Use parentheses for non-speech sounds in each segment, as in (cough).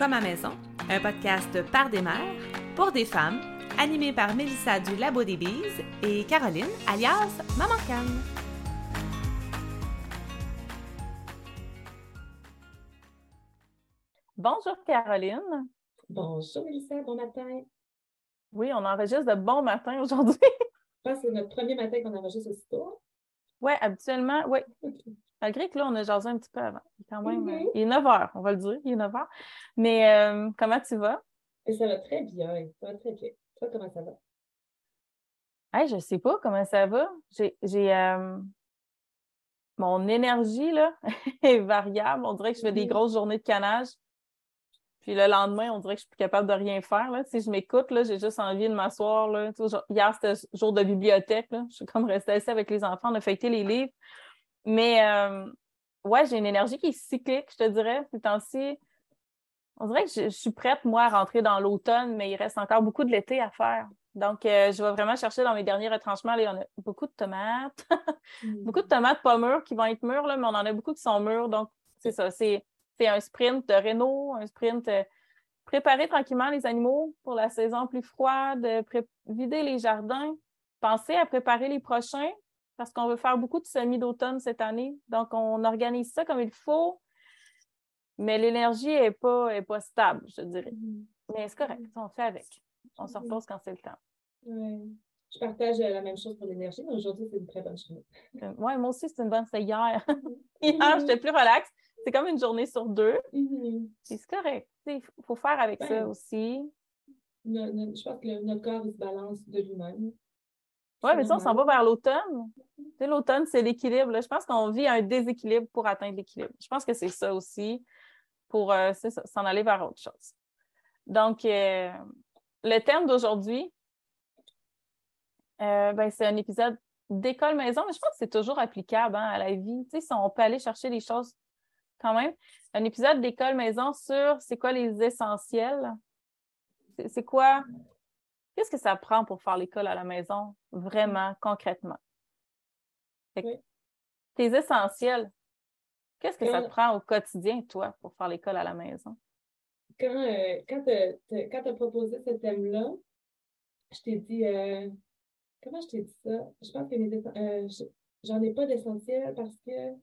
Comme à maison, un podcast par des mères, pour des femmes, animé par Mélissa du Labo des Bises et Caroline, alias Maman Canne. Bonjour Caroline. Bonjour Mélissa, bon matin. Oui, on enregistre de bon matin aujourd'hui. (laughs) Je pense que c'est notre premier matin qu'on enregistre aussitôt. Oui, habituellement, oui. Malgré que là, on a jasé un petit peu avant. Il est quand même. euh, il est 9 h, on va le dire. Il est 9 h. Mais euh, comment tu vas? Ça va très bien. Ça va très bien. Toi, comment ça va? Hey, je sais pas comment ça va. J'ai. euh, Mon énergie là, (laughs) est variable. On dirait que je fais des Mhm. grosses journées de canage. Puis le lendemain, on dirait que je suis plus capable de rien faire. Là. Si je m'écoute, j'ai juste envie de m'asseoir. Hier, c'était jour de bibliothèque. Là. Je suis comme restée assise avec les enfants, on a feuilleté les livres. Mais euh, ouais, j'ai une énergie qui est cyclique, je te dirais, ces temps-ci. On dirait que je, je suis prête, moi, à rentrer dans l'automne, mais il reste encore beaucoup de l'été à faire. Donc, euh, je vais vraiment chercher dans mes derniers retranchements. Là, on a beaucoup de tomates, (laughs) beaucoup de tomates pas mûres qui vont être mûres, là, mais on en a beaucoup qui sont mûres. Donc, c'est ça. C'est c'est un sprint de réno, un sprint euh, préparer tranquillement les animaux pour la saison plus froide, vider les jardins, penser à préparer les prochains parce qu'on veut faire beaucoup de semis d'automne cette année. Donc, on organise ça comme il faut, mais l'énergie n'est pas, est pas stable, je dirais. Mhm. Mais c'est correct, on fait avec. On se repose quand c'est le temps. Je partage la même chose pour l'énergie, mais aujourd'hui, c'est une très bonne journée. Euh, Ouais, moi aussi, c'est une bonne. C'était hier. (laughs) hier, j'étais plus relax. C'est comme une journée sur deux. Mhm. Puis C'est correct. Il faut faire avec ça Ouais. aussi. Je pense que le- notre corps, il se balance de lui-même. Oui, mais ça, on s'en va vers l'automne. Tu sais, l'automne, c'est l'équilibre. Je pense qu'on vit un déséquilibre pour atteindre l'équilibre. Je pense que c'est ça aussi, pour euh, s'en aller vers autre chose. Donc, euh, le thème d'aujourd'hui, euh, ben, c'est un épisode d'école maison, mais je pense que c'est toujours applicable hein, à la vie. Tu sais, si on peut aller chercher des choses quand même. Un épisode d'école maison sur c'est quoi les essentiels? C'est quoi, qu'est-ce que ça prend pour faire l'école à la maison, vraiment, concrètement? Fait que Oui. Tes essentiels, qu'est-ce que ça te prend au quotidien, toi, pour faire l'école à la maison? Quand, euh, quand tu as proposé ce thème-là, je t'ai dit, euh, comment je t'ai dit ça? Je pense que mes euh, je- j'en ai pas d'essentiel parce que,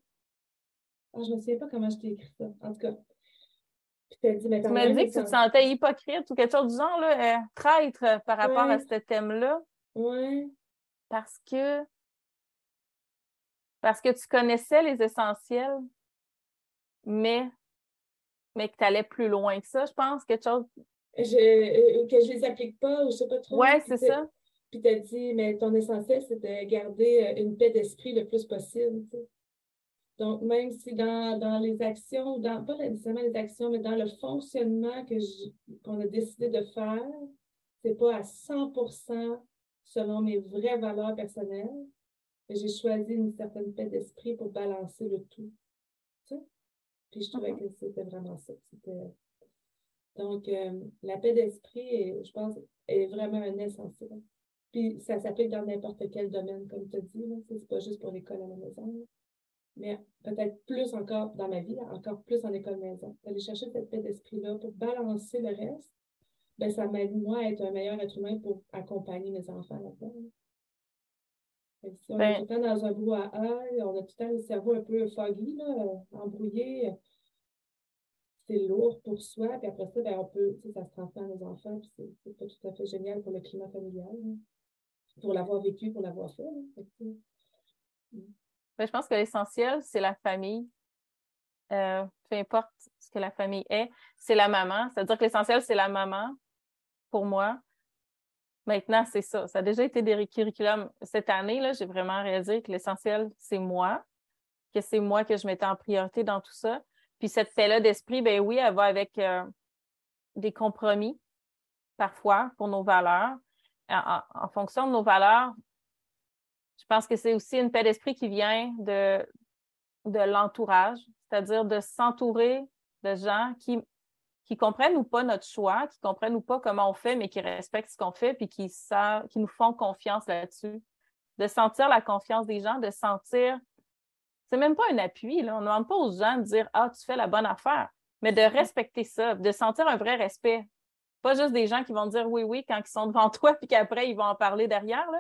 ah, je me souviens pas comment je t'ai écrit ça. En tout cas, puis t'as dit, mais Tu m'as dit que tu te sentais hypocrite ou quelque chose du genre, là, euh, traître euh, par rapport à ce thème-là, Ouais, parce que parce que tu connaissais les essentiels, mais, mais que tu allais plus loin que ça, je pense, quelque chose. je, euh, que je les applique pas ou je sais pas trop. Puis c'est ça. Puis t'as dit, mais ton essentiel, c'est de garder euh, une paix d'esprit le plus possible. tu. Donc, même si dans, dans les actions, dans, pas nécessairement les actions, mais dans le fonctionnement qu'on a décidé de faire, c'est pas à 100% selon mes vraies valeurs personnelles, mais j'ai choisi une certaine paix d'esprit pour balancer le tout. tu sais? Puis je trouvais Mhm. que c'était vraiment ça. C'était- Donc, euh, la paix d'esprit, est, je pense, est vraiment un essentiel. Puis ça s'applique dans n'importe quel domaine, comme tu as dit. C'est c'est pas juste pour l'école à la maison. là. Mais peut-être plus encore dans ma vie, encore plus en école maison. D'aller chercher cette paix d'esprit-là pour balancer le reste, ben, ça m'aide, moi, à être un meilleur être humain pour accompagner mes enfants là-dedans. Si on est Ben- tout le temps dans un brouhaha, on a tout le temps le cerveau un peu foggy, là, embrouillé, c'est lourd pour soi, puis après ça, ben, on peut, tu sais, ça se transmet à nos enfants, puis c'est c'est pas tout à fait génial pour le climat familial, là. pour l'avoir vécu, pour l'avoir fait. là. Ben, je pense que l'essentiel, c'est la famille. Euh, peu importe ce que la famille est, c'est la maman. C'est-à-dire que l'essentiel, c'est la maman, pour moi. Maintenant, c'est ça. Ça a déjà été des curriculums. Cette année, là, j'ai vraiment réalisé que l'essentiel, c'est moi, que c'est moi que je mettais en priorité dans tout ça. Puis cette paix-là d'esprit, ben oui, elle va avec euh, des compromis, parfois, pour nos valeurs. En fonction de nos valeurs, je pense que c'est aussi une paix d'esprit qui vient de, de l'entourage, c'est-à-dire de s'entourer de gens qui, qui comprennent ou pas notre choix, qui comprennent ou pas comment on fait, mais qui respectent ce qu'on fait, puis qui qui nous font confiance là-dessus. De sentir la confiance des gens, de sentir. C'est même pas un appui, là. On ne demande pas aux gens de dire Ah, tu fais la bonne affaire. mais de respecter ça, de sentir un vrai respect. Pas juste des gens qui vont dire oui, oui quand ils sont devant (laughs) toi, puis qu'après, ils vont en parler derrière. Là.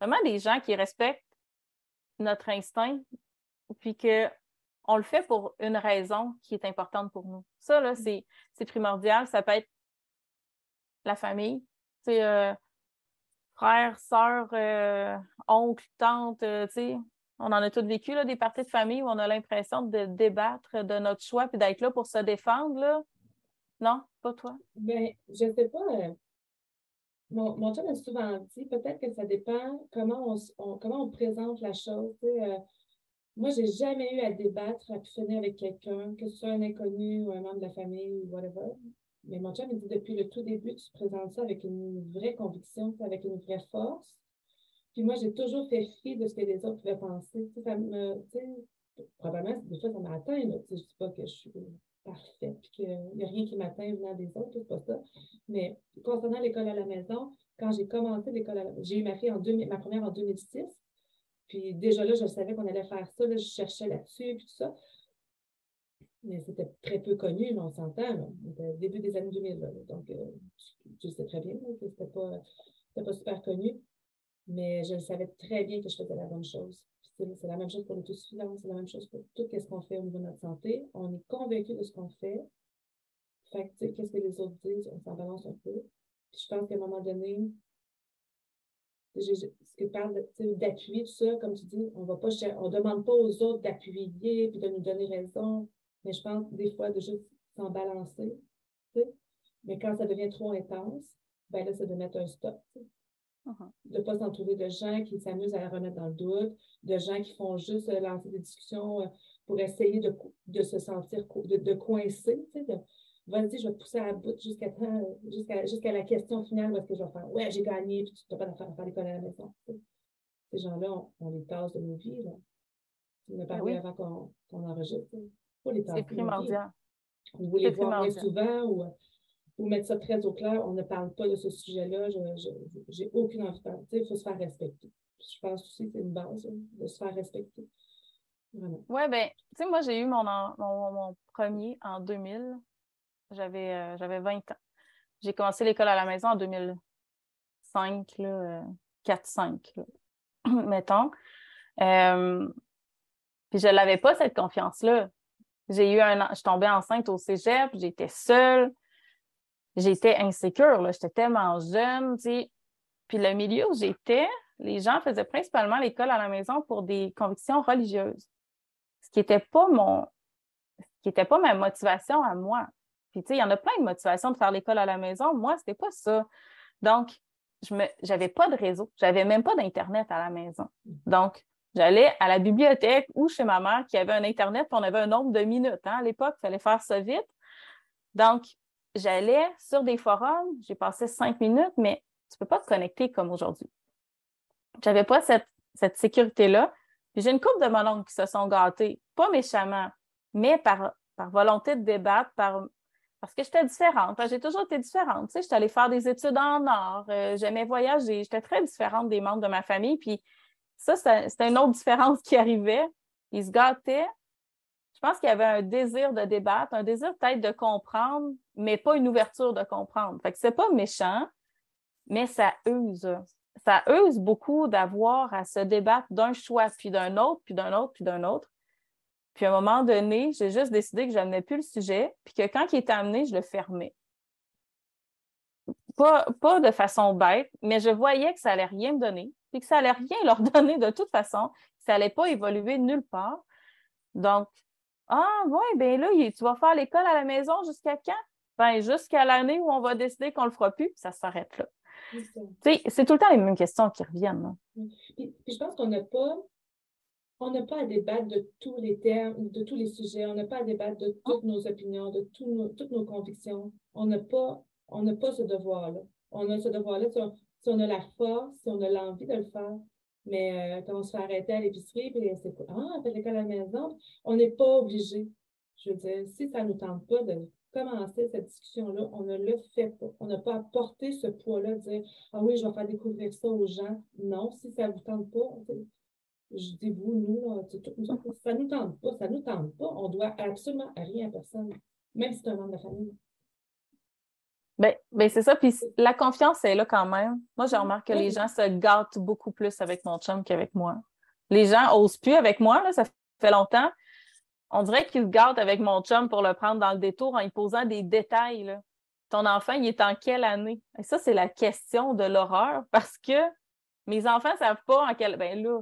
Vraiment des gens qui respectent notre instinct, puis qu'on le fait pour une raison qui est importante pour nous. Ça, là, c'est primordial. Ça peut être la famille, euh, frère, sœur, euh, oncle, tante, euh. On en a tous vécu, là, des parties de famille où on a l'impression de débattre de notre choix puis d'être là pour se défendre, là. Non, pas toi? Ben, je sais pas. Mon, mon chum a souvent dit, peut-être que ça dépend comment on, comment on présente la chose. Euh, moi, j'ai jamais eu à débattre, à finir avec quelqu'un, que ce soit un inconnu ou un membre de la famille ou whatever. Mais mon chum me dit depuis le tout début, tu présentes ça avec une vraie conviction, avec une vraie force. Puis moi, j'ai toujours fait fi de ce que les autres pouvaient penser. ça me, probablement, des fois, ça m'atteint. Je ne dis pas que je suis parfaite, puis qu'il n'y a rien qui m'atteint venant des autres, c'est pas ça. Mais concernant l'école à la maison, quand j'ai commencé l'école à la maison, j'ai eu ma fille en ma première en 2006. Puis déjà là, je savais qu'on allait faire ça. Là, je cherchais là-dessus, puis tout ça mais c'était très peu connu, on s'entend. C'était début des années 2000. donc, euh, je sais très bien que c'était pas, pas super connu, mais je savais très bien que je faisais la bonne chose. C'est la même chose pour l'autosuffisance, c'est la même chose pour tout ce qu'on fait au niveau de notre santé. On est convaincu de ce qu'on fait. Fait que, qu'est-ce que les autres disent, on s'en balance un peu. Puis je pense qu'à un moment donné, ce que parle d'appui, tout ça, comme tu dis, on on demande pas aux autres d'appuyer puis de nous donner raison. Mais je pense des fois de juste s'en balancer. Mais quand ça devient trop intense, ben là, c'est de mettre un stop. Uh-huh. De ne pas s'entourer de gens qui s'amusent à la remettre dans le doute, de gens qui font juste euh, lancer des discussions euh, pour essayer de, de se sentir, de, de coincer. De, Vas-y, je vais te pousser à bout jusqu'à jusqu'à jusqu'à la question finale où est-ce que je vais faire? Ouais, j'ai gagné, puis tu n'as pas d'affaire à faire l'école à la maison. Ces gens-là, on, les tasse de nos vies. Là. Tu m'as parlé avant qu'on enregistre. C'est primordial. On voulait voir moins souvent ou, ou, mettre ça très au clair. On ne parle pas de ce sujet-là. Je n'ai aucune envie de parler. Il faut se faire respecter. Je pense aussi que c'est une base hein, de se faire respecter. Oui, bien, tu sais, moi, j'ai eu mon, mon, premier en 2000. J'avais euh, j'avais 20 ans. J'ai commencé l'école à la maison en 2005, 4-5, euh, (clears throat) mettons. Euh, puis je n'avais pas cette confiance-là. J'ai eu un je tombais enceinte au cégep, j'étais seule, j'étais insécure, j'étais tellement jeune, Puis le milieu où j'étais, les gens faisaient principalement l'école à la maison pour des convictions religieuses. Ce qui n'était pas mon qui n'était pas ma motivation à moi. Puis, tu sais, il y en a plein de motivations de faire l'école à la maison. Moi, c'était pas ça. Donc, je n'avais pas de réseau. J'avais même pas d'Internet à la maison. Donc, J'allais à la bibliothèque ou chez ma mère qui avait un Internet, puis on avait un nombre de minutes. Hein, à l'époque, il fallait faire ça vite. Donc, j'allais sur des forums, j'ai passé cinq minutes, mais tu ne peux pas te connecter comme aujourd'hui. Je n'avais pas cette, sécurité-là. Puis j'ai une couple de mon oncle qui se sont gâtés, pas méchamment, mais par, par volonté de débattre, par, parce que j'étais différente. j'ai toujours été différente. Tu sais, j'étais allée faire des études en art, euh, j'aimais voyager, j'étais très différente des membres de ma famille. Puis ça, c'était une autre différence qui arrivait. Ils se gâtaient. Je pense qu'il y avait un désir de débattre, un désir peut-être de comprendre, mais pas une ouverture de comprendre. Fait que c'est pas méchant, mais ça use. Ça use beaucoup d'avoir à se débattre d'un choix, puis d'un autre, puis d'un autre, puis d'un autre. Puis à un moment donné, j'ai juste décidé que je n'amenais plus le sujet, puis que quand il était amené, je le fermais. Pas, pas de façon bête, mais je voyais que ça allait rien me donner puis que ça n'allait rien (laughs) leur donner de toute façon, ça n'allait pas évoluer nulle part. Donc, ah, oui, bien là, tu vas faire l'école à la maison jusqu'à quand? Ben, jusqu'à l'année où on va décider qu'on ne le fera plus, ça s'arrête là. C'est tout le temps les mêmes questions qui reviennent. Puis, je pense qu'on n'a pas on n'a pas à débattre de tous les termes, de tous les sujets, on n'a pas à débattre de toutes nos opinions, de toutes nos convictions. On n'a pas, on n'a pas ce devoir-là. On a ce devoir-là si on a la force, si on a l'envie de le faire. Mais euh, quand on se fait arrêter à l'épicerie, puis c'est Ah, fait l'école à la maison, on n'est pas obligé. Je veux dire, si ça ne nous tente pas de commencer cette discussion-là, on ne le fait pas. On n'a pas à porter ce poids-là, de dire Ah oui, je vais faire découvrir ça aux gens. Non, si ça ne vous tente pas, je dis vous, nous, ça ne nous tente pas, ça ne nous tente pas. On doit absolument rien à personne. Même si c'est un membre de la famille. Ben, ben c'est ça. Puis la confiance est là quand même. Moi, je remarque que les gens se gâtent beaucoup plus avec mon chum qu'avec moi. Les gens osent plus avec moi, là, ça fait longtemps. On dirait qu'ils se gâtent avec mon chum pour le prendre dans le détour en y posant des détails. Là. Ton enfant, il est en quelle année? Et ça, c'est la question de l'horreur (laughs) parce que mes enfants ne savent pas en quelle. Ben là,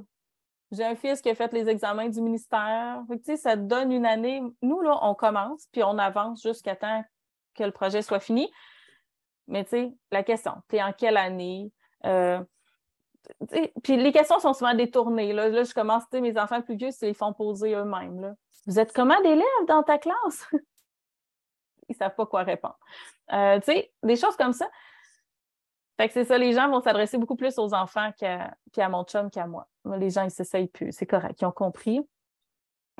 j'ai un fils qui a fait les examens du ministère. ça te donne une année. Nous, là, on commence, puis on avance jusqu'à temps que le projet soit fini. Mais tu sais, la question, tu es en quelle année? Euh, puis les questions sont souvent détournées. Là, là je commence, mes enfants plus vieux, ils les font poser eux-mêmes. Vous êtes comment d'élèves dans ta classe? (laughs) ils ne savent pas quoi répondre. Euh, tu sais, des choses comme ça. Fait que c'est ça, les gens vont s'adresser beaucoup plus aux enfants qu'à, à mon chum qu'à moi. Les gens, ils s'essayent plus. C'est correct. Ils ont compris.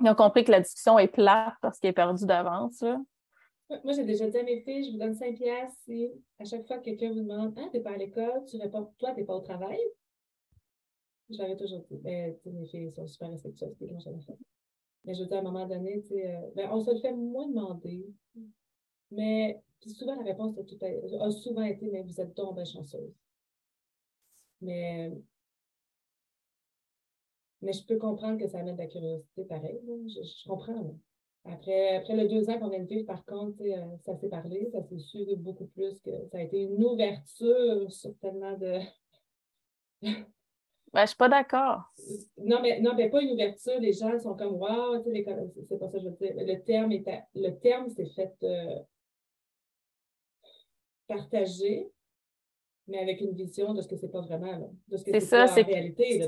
Ils ont compris que la discussion est plate parce qu'elle est perdue d'avance. Moi, j'ai déjà dit à mes filles, je vous donne 5 piastres si à chaque fois que quelqu'un vous demande Ah, t'es pas à l'école, tu réponds Toi, t'es pas au travail? Je toujours dit. Ben, mes filles sont super respectueuses, c'est jamais fait. Mais je veux dire, à un moment donné, euh, ben, on se le fait moins demander. Mais souvent, la réponse a, souvent été Mais vous êtes bien chanceuse. Mais, mais je peux comprendre que ça amène de la curiosité pareil. Je, comprends. Après, après les deux ans qu'on vient de vivre, par contre, euh, ça s'est parlé, ça s'est su beaucoup plus que ça a été une ouverture sur tellement de. Ben, je ne suis pas d'accord. (laughs) Non mais, non, mais pas une ouverture. Les gens sont comme Wow, c'est pas ça que je veux dire. Le terme, est le terme s'est fait euh, partager, mais avec une vision de ce que c'est pas vraiment, de ce que c'est ça, c'est réalité.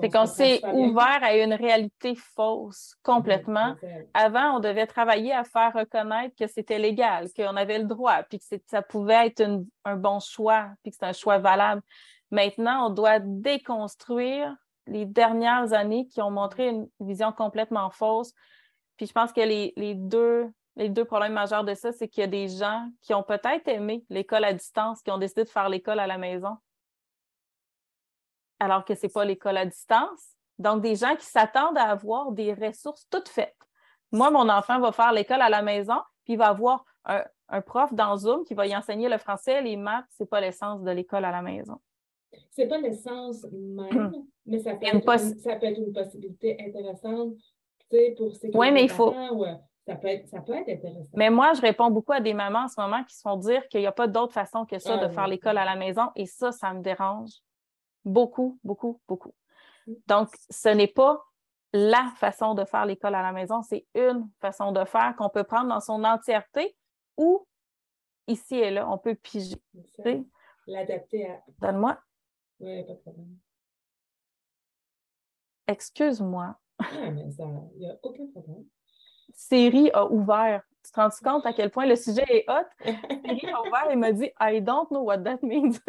C'est qu'on s'est ouvert à une réalité fausse complètement. Avant, on devait travailler à faire reconnaître que c'était légal, qu'on avait le droit, puis que ça pouvait être un bon choix, puis que c'est un choix valable. Maintenant, on doit déconstruire les dernières années qui ont montré une vision complètement fausse. Puis je pense que les, les deux les deux problèmes majeurs de ça, c'est qu'il y a des gens qui ont peut-être aimé l'école à distance, qui ont décidé de faire l'école à la maison, alors que ce n'est pas l'école à distance. Donc, des gens qui s'attendent à avoir des ressources toutes faites. Moi, mon enfant va faire l'école à la maison, puis il va avoir un, prof dans Zoom qui va y enseigner le français, les maths. Ce n'est pas l'essence de l'école à la maison. Ce n'est pas l'essence même, (clears throat) mais ça peut, être une, ça peut, être une, possibilité intéressante pour ces Oui, mais il faut, ça peut, être, intéressant. Mais moi, je réponds beaucoup à des mamans en ce moment qui se font dire qu'il n'y a pas d'autre façon que ça de ah, faire l'école à la maison. Et ça, ça me dérange beaucoup, beaucoup, beaucoup. Donc, ce n'est pas la façon de faire l'école à la maison, c'est une façon de faire qu'on peut prendre dans son entièreté ou ici et là, on peut piger. L'adapter à. Donne-moi. Oui, pas de problème. Excuse-moi. Ah, mais ça, il n'y a aucun problème série a ouvert. Tu te rends compte à quel point le sujet est hot? (laughs) Série a ouvert et m'a dit I don't know what that means. (laughs)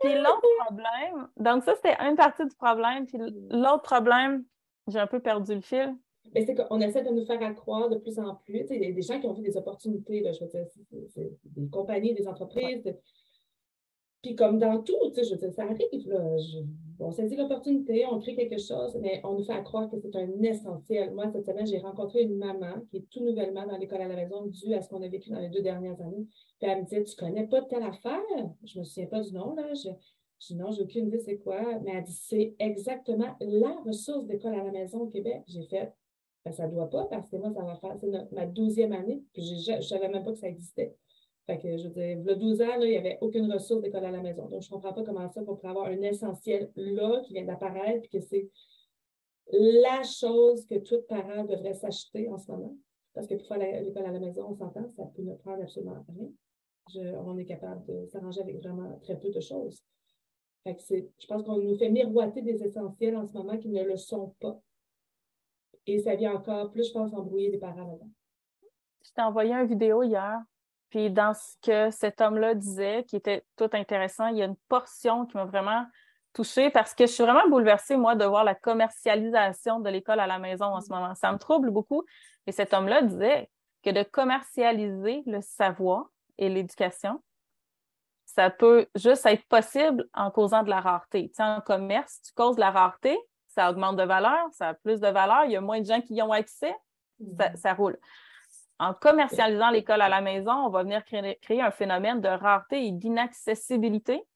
puis l'autre problème, donc ça c'était une partie du problème, puis l'autre problème, j'ai un peu perdu le fil. Mais c'est qu'on essaie de nous faire accroire de plus en plus. Il y a des gens qui ont fait des opportunités, je veux dire, des compagnies, des entreprises, puis comme dans tout, tu sais, je veux dire, ça arrive, là. on saisit l'opportunité, on crée quelque chose, mais on nous fait croire que c'est un essentiel. Moi, cette semaine, j'ai rencontré une maman qui est tout nouvellement dans l'école à la maison, dû à ce qu'on a vécu dans les deux dernières années. Puis elle me dit, tu connais pas telle affaire? Je me souviens pas du nom, là. Je, je dis, non, j'ai aucune idée c'est quoi. Mais elle dit, c'est exactement la ressource d'école à la maison au Québec. J'ai fait, ben, ça doit pas, parce que moi, ça va faire, c'est ma douzième année, puis je ne savais même pas que ça existait. Que, je veux dire, le 12 ans, il n'y avait aucune ressource d'école à la maison. Donc, je ne comprends pas comment ça, pour avoir un essentiel là qui vient d'apparaître, puis que c'est la chose que tout parent devrait s'acheter en ce moment. Parce que pour faire l'école à la maison, on s'entend, ça peut ne prendre absolument rien. on est capable de s'arranger avec vraiment très peu de choses. Je pense qu'on nous fait miroiter des essentiels en ce moment qui ne le sont pas. Et ça vient encore plus, je pense, embrouiller des parents là-dedans. Je t'ai envoyé une vidéo hier puis dans ce que cet homme-là disait, qui était tout intéressant, il y a une portion qui m'a vraiment touchée parce que je suis vraiment bouleversée, moi, de voir la commercialisation de l'école à la maison en ce moment. Ça me trouble beaucoup. Et cet homme-là disait que de commercialiser le savoir et l'éducation, ça peut juste être possible en causant de la rareté. Tu sais, en commerce, tu causes de la rareté, ça augmente de valeur, ça a plus de valeur, il y a moins de gens qui y ont accès, ça, mm-hmm. ça roule. En commercialisant l'école à la maison, on va venir créer, créer un phénomène de rareté et d'inaccessibilité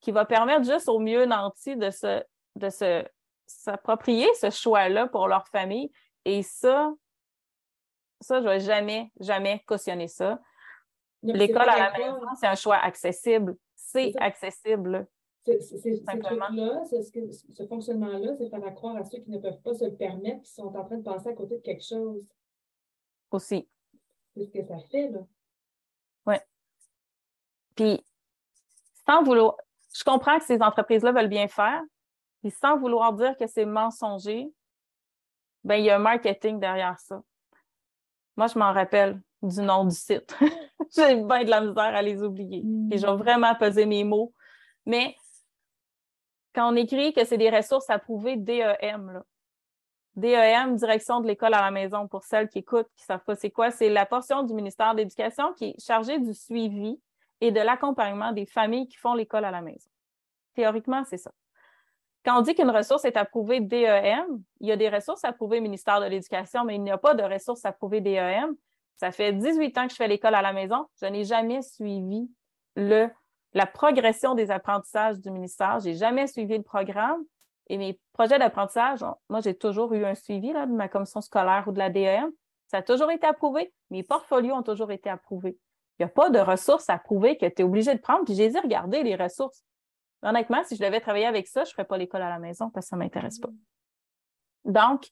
qui va permettre juste aux mieux nantis de se, de se s'approprier ce choix-là pour leur famille. Et ça, ça, je ne vais jamais, jamais cautionner ça. L'école à la maison, c'est un choix accessible. C'est accessible. C'est, là ce, fonctionnement-là, c'est faire croire à ceux qui ne peuvent pas se le permettre, qui sont en train de passer à côté de quelque chose. Aussi. C'est ce que ça fait, là. Oui. Puis, sans vouloir, je comprends que ces entreprises-là veulent bien faire, puis sans vouloir dire que c'est mensonger, ben, il y a un marketing derrière ça. Moi, je m'en rappelle du nom du site. (laughs) J'ai bien de la misère à les oublier. Et je vais mm. vraiment peser mes mots. Mais quand on écrit que c'est des ressources approuvées DEM, là, DEM, direction de l'école à la maison, pour celles qui écoutent, qui ne savent pas c'est quoi, c'est la portion du ministère de l'Éducation qui est chargée du suivi et de l'accompagnement des familles qui font l'école à la maison. Théoriquement, c'est ça. Quand on dit qu'une ressource est approuvée DEM, il y a des ressources approuvées ministère de l'Éducation, mais il n'y a pas de ressources approuvées DEM. Ça fait 18 ans que je fais l'école à la maison. Je n'ai jamais suivi le, la progression des apprentissages du ministère. Je n'ai jamais suivi le programme. Et mes projets d'apprentissage, moi, j'ai toujours eu un suivi là, de ma commission scolaire ou de la DEM. Ça a toujours été approuvé. Mes portfolios ont toujours été approuvés. Il n'y a pas de ressources approuvées que tu es obligé de prendre. Puis j'ai dit, regardez les ressources. Honnêtement, si je devais travailler avec ça, je ne ferais pas l'école à la maison parce que ça ne m'intéresse pas. Donc,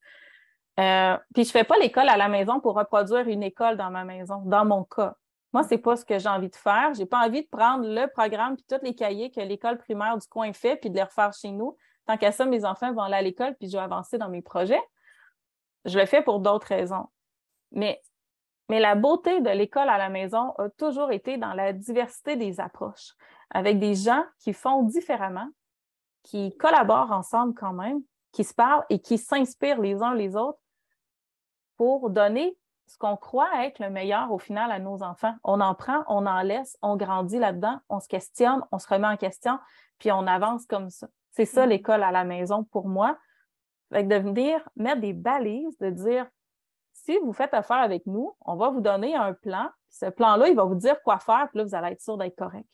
euh, puis je ne fais pas l'école à la maison pour reproduire une école dans ma maison, dans mon cas. Moi, ce n'est pas ce que j'ai envie de faire. Je n'ai pas envie de prendre le programme puis tous les cahiers que l'école primaire du coin fait puis de les refaire chez nous. Tant qu'à ça, mes enfants vont aller à l'école puis je vais avancer dans mes projets. Je le fais pour d'autres raisons. Mais, mais la beauté de l'école à la maison a toujours été dans la diversité des approches avec des gens qui font différemment, qui collaborent ensemble quand même, qui se parlent et qui s'inspirent les uns les autres pour donner ce qu'on croit être le meilleur au final à nos enfants. On en prend, on en laisse, on grandit là-dedans, on se questionne, on se remet en question, puis on avance comme ça. C'est ça mm-hmm. l'école à la maison pour moi. Avec de venir mettre des balises, de dire si vous faites affaire avec nous, on va vous donner un plan. Ce plan-là, il va vous dire quoi faire, puis là, vous allez être sûr d'être correct.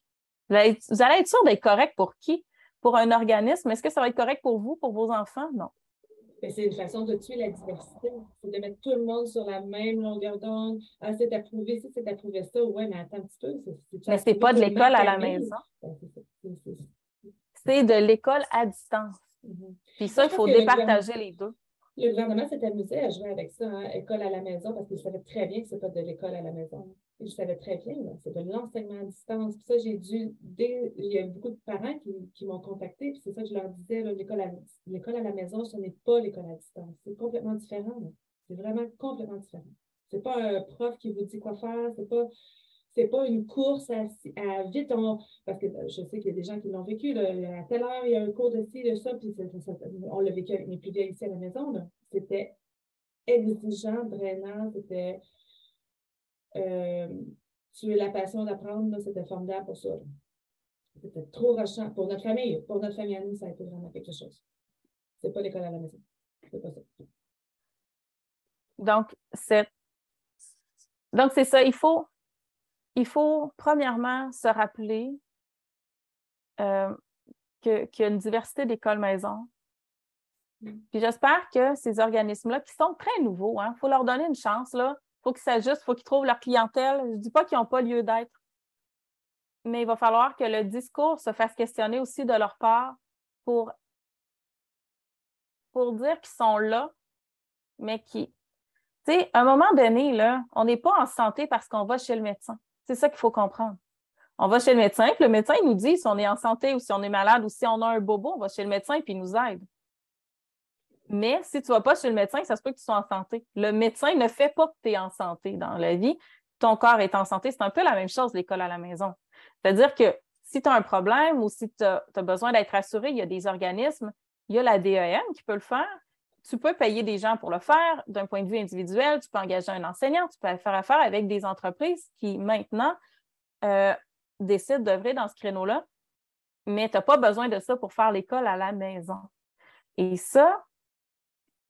Vous allez être, sûr d'être correct pour qui? Pour un organisme? Est-ce que ça va être correct pour vous, pour vos enfants? Non. C'est une façon de tuer la diversité. C'est de mettre tout le monde sur la même longueur d'onde. Ah, c'est approuvé ça, c'est approuvé ça. Oui, mais attends un petit peu. Mais c'est pas de l'école à la maison. C'est de l'école à distance. Mm-hmm. Puis ça, il faut départager les deux. Le gouvernement s'est amusé à jouer avec ça, hein, école à la maison, parce qu'il savait très bien que ce n'est pas de l'école à la maison je savais très bien, c'est de l'enseignement à distance. Puis ça, j'ai dû, il y a beaucoup de parents qui, m'ont contacté, puis c'est ça que je leur disais, l'école à, l'école à la maison, ce n'est pas l'école à distance. C'est complètement différent. C'est vraiment complètement différent. C'est pas un prof qui vous dit quoi faire, c'est pas, c'est pas une course à, vite, parce que je sais qu'il y a des gens qui l'ont vécu, à telle heure, il y a un cours de ci, de ça, puis on l'a vécu avec mes plus vieilles ici à la maison. C'était exigeant, drainant, c'était euh, tu es la passion d'apprendre, c'était formidable pour ça. C'était trop rushant. Pour notre famille, pour notre famille à nous, ça a été vraiment quelque chose. C'est pas l'école à la maison. C'est pas ça. Donc, c'est donc c'est ça. Il faut, il faut premièrement se rappeler euh, qu'il y a une diversité d'écoles maison. Mm. Puis j'espère que ces organismes-là, qui sont très nouveaux, il hein, faut leur donner une chance. Là faut qu'ils s'ajustent, il faut qu'ils trouvent leur clientèle. Je ne dis pas qu'ils n'ont pas lieu d'être, mais il va falloir que le discours se fasse questionner aussi de leur part pour, pour dire qu'ils sont là, mais qui. Tu sais, à un moment donné, là, on n'est pas en santé parce qu'on va chez le médecin. C'est ça qu'il faut comprendre. On va chez le médecin, puis le médecin nous dit si on est en santé ou si on est malade ou si on a un bobo, on va chez le médecin puis il nous aide. Mais si tu ne vas pas chez le médecin, ça se peut que tu sois en santé. Le médecin ne fait pas que tu es en santé dans la vie. Ton corps est en santé. C'est un peu la même chose, l'école à la maison. C'est-à-dire que si tu as un problème ou si tu as, besoin d'être assuré, il y a des organismes, il y a la DEM qui peut le faire. Tu peux payer des gens pour le faire d'un point de vue individuel. Tu peux engager un enseignant. Tu peux faire affaire avec des entreprises qui, maintenant, euh, décident d'œuvrer dans ce créneau-là. Mais tu n'as pas besoin de ça pour faire l'école à la maison. Et ça,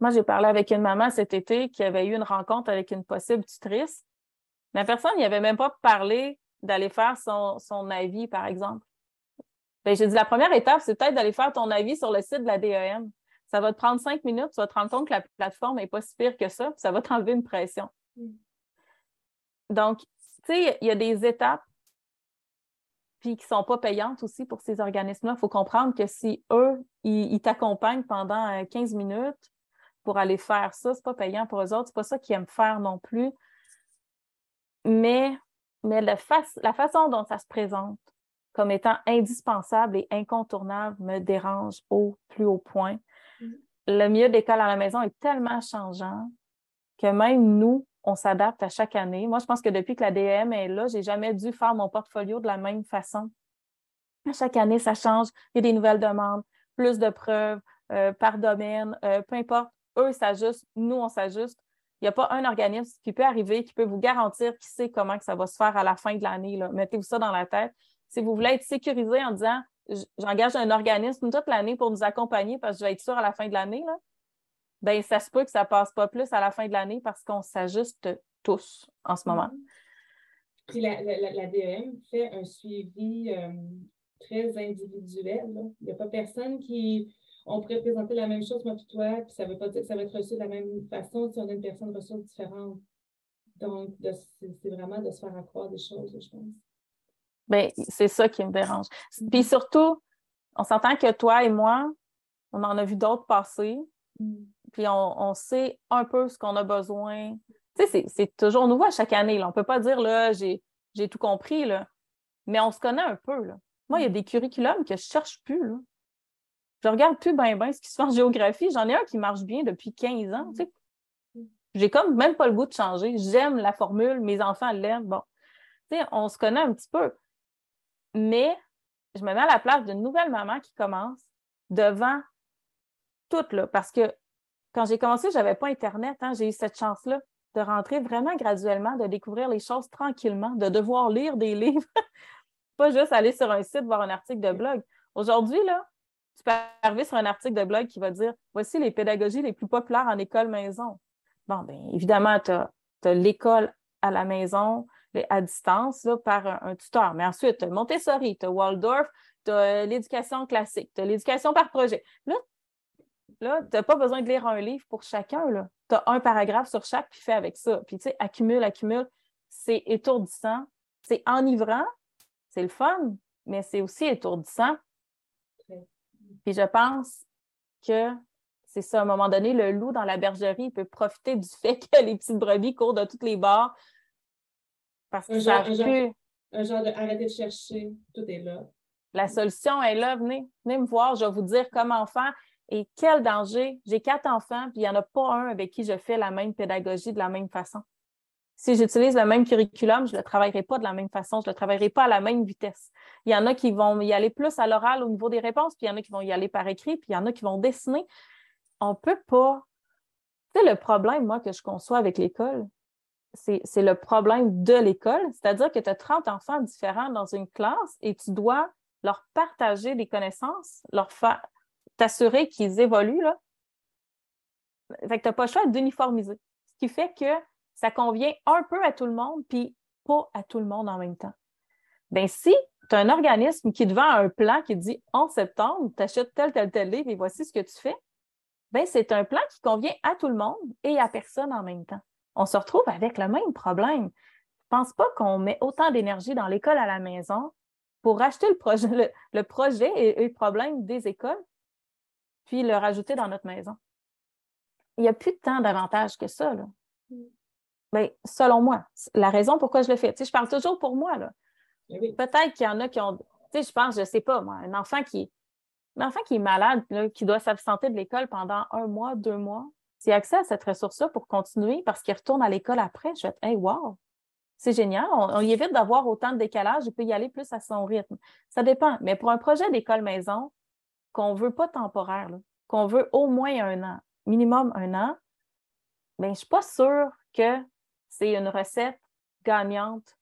moi, j'ai parlé avec une maman cet été qui avait eu une rencontre avec une possible tutrice. La personne n'y avait même pas parlé d'aller faire son, avis, par exemple. Ben, j'ai dit la première étape, c'est peut-être d'aller faire ton avis sur le site de la DEM. Ça va te prendre cinq minutes, tu vas te rendre compte que la plateforme n'est pas si pire que ça, puis ça va t'enlever une pression. Mm. Donc, tu sais, il y a des étapes puis qui ne sont pas payantes aussi pour ces organismes-là. Il faut comprendre que si eux, ils, t'accompagnent pendant 15 euh, minutes pour aller faire ça, ce n'est pas payant pour eux autres. Ce n'est pas ça qu'ils aiment faire non plus. Mais, mais la, la façon dont ça se présente comme étant indispensable et incontournable me dérange au plus haut point. Le milieu d'école à la maison est tellement changeant que même nous, on s'adapte à chaque année. Moi, je pense que depuis que la DM est là, j'ai jamais dû faire mon portfolio de la même façon. À chaque année, ça change. Il y a des nouvelles demandes, plus de preuves euh, par domaine, euh, peu importe. Eux s'ajustent, nous, on s'ajuste. Il n'y a pas un organisme qui peut arriver, qui peut vous garantir qui sait comment que ça va se faire à la fin de l'année. Mettez-vous ça dans la tête. Si vous voulez être sécurisé en disant j'engage un organisme toute l'année pour nous accompagner parce que je vais être sûr à la fin de l'année, ben ça se peut que ça passe pas plus à la fin de l'année parce qu'on s'ajuste tous en ce moment. Puis la, la, DEM fait un suivi euh, très individuel. Il n'y a pas personne qui. On pourrait présenter la même chose, moi et toi, puis ça veut pas dire que ça va être reçu de la même façon si on a une personne ressource différente. Donc, c'est vraiment de se faire accroire des choses, je pense. Bien, c'est ça qui me dérange. Mm-hmm. Puis surtout, on s'entend que toi et moi, on en a vu d'autres passer. Mm puis on, sait un peu ce qu'on a besoin. Tu sais, c'est toujours nouveau à chaque année. On ne peut pas dire, là, j'ai tout compris, là. mais on se connaît un peu. Là. Moi, il y a des curriculums que je ne cherche plus. Là. Je regarde plus bien ben ce qui se fait en géographie. J'en ai un qui marche bien depuis 15 ans. Tu sais. J'ai comme même pas le goût de changer. J'aime la formule, mes enfants l'aiment. Bon, tu sais, on se connaît un petit peu. Mais je me mets à la place d'une nouvelle maman qui commence devant tout, là, parce que quand j'ai commencé, je n'avais pas Internet. Hein, j'ai eu cette chance-là de rentrer vraiment graduellement, de découvrir les choses tranquillement, de devoir lire des (laughs) livres, pas juste aller sur un site, voir un article de blog. Aujourd'hui, là, tu peux arriver sur un article de blog qui va dire voici les pédagogies les plus populaires en école maison. Bon, bien évidemment, tu as, l'école à la maison, à distance, par un, tuteur. Mais ensuite, tu as Montessori, tu as Waldorf, tu as l'éducation classique, tu as l'éducation par projet. Là, Là, tu n'as pas besoin de lire un livre pour chacun. Tu as un paragraphe sur chaque, puis fais avec ça. Puis, tu sais, accumule, accumule. C'est étourdissant. C'est enivrant. C'est le fun, mais c'est aussi étourdissant. Puis, je pense que c'est ça, à un moment donné, le loup dans la bergerie peut profiter du fait (laughs) que les petites brebis courent de toutes les bords. Parce que un genre, un genre, de arrêter de chercher, tout est là. La solution est là, venez, venez me voir, je vais vous dire comment faire. Et quel danger! J'ai quatre enfants, puis il n'y en a pas un avec qui je fais la même pédagogie de la même façon. Si j'utilise le même curriculum, je ne le travaillerai pas de la même façon, je ne le travaillerai pas à la même vitesse. Il y en a qui vont y aller plus à l'oral au niveau des réponses, puis il y en a qui vont y aller par écrit, puis il y en a qui vont dessiner. On ne peut pas. Tu sais, le problème, moi, que je conçois avec l'école, c'est le problème de l'école, c'est-à-dire que tu as 30 enfants différents dans une classe et tu dois leur partager des connaissances, leur faire t'assurer qu'ils évoluent, là. Fait que tu n'as pas le choix d'uniformiser. Ce qui fait que ça convient un peu à tout le monde, puis pas à tout le monde en même temps. Bien, si tu as un organisme qui te vend un plan qui dit en septembre, tu achètes tel, tel, tel livre et voici ce que tu fais, bien, c'est un plan qui convient à tout le monde et à personne en même temps. On se retrouve avec le même problème. Je ne pense pas qu'on met autant d'énergie dans l'école à la maison pour racheter le projet, le, projet et, et le problème des écoles puis le rajouter dans notre maison. Il n'y a plus de temps d'avantage que ça. Là. Mm. Ben, selon moi, la raison pourquoi je le fais, tu sais, je parle toujours pour moi. Là. Eh Peut-être qu'il y en a qui ont, tu sais, je pense, je ne sais pas, moi, un enfant qui, un enfant qui est malade, qui doit s'absenter de l'école pendant un mois, deux mois, s'il a accès à cette ressource-là pour continuer parce qu'il retourne à l'école après, je vais être, hey, wow, c'est génial. On, évite d'avoir autant de décalage. Il peut y aller plus à son rythme. Ça dépend. Mais pour un projet d'école maison, qu'on ne veut pas temporaire, qu'on veut au moins un an, minimum un an, mais je ne suis pas sûre que c'est une recette gagnante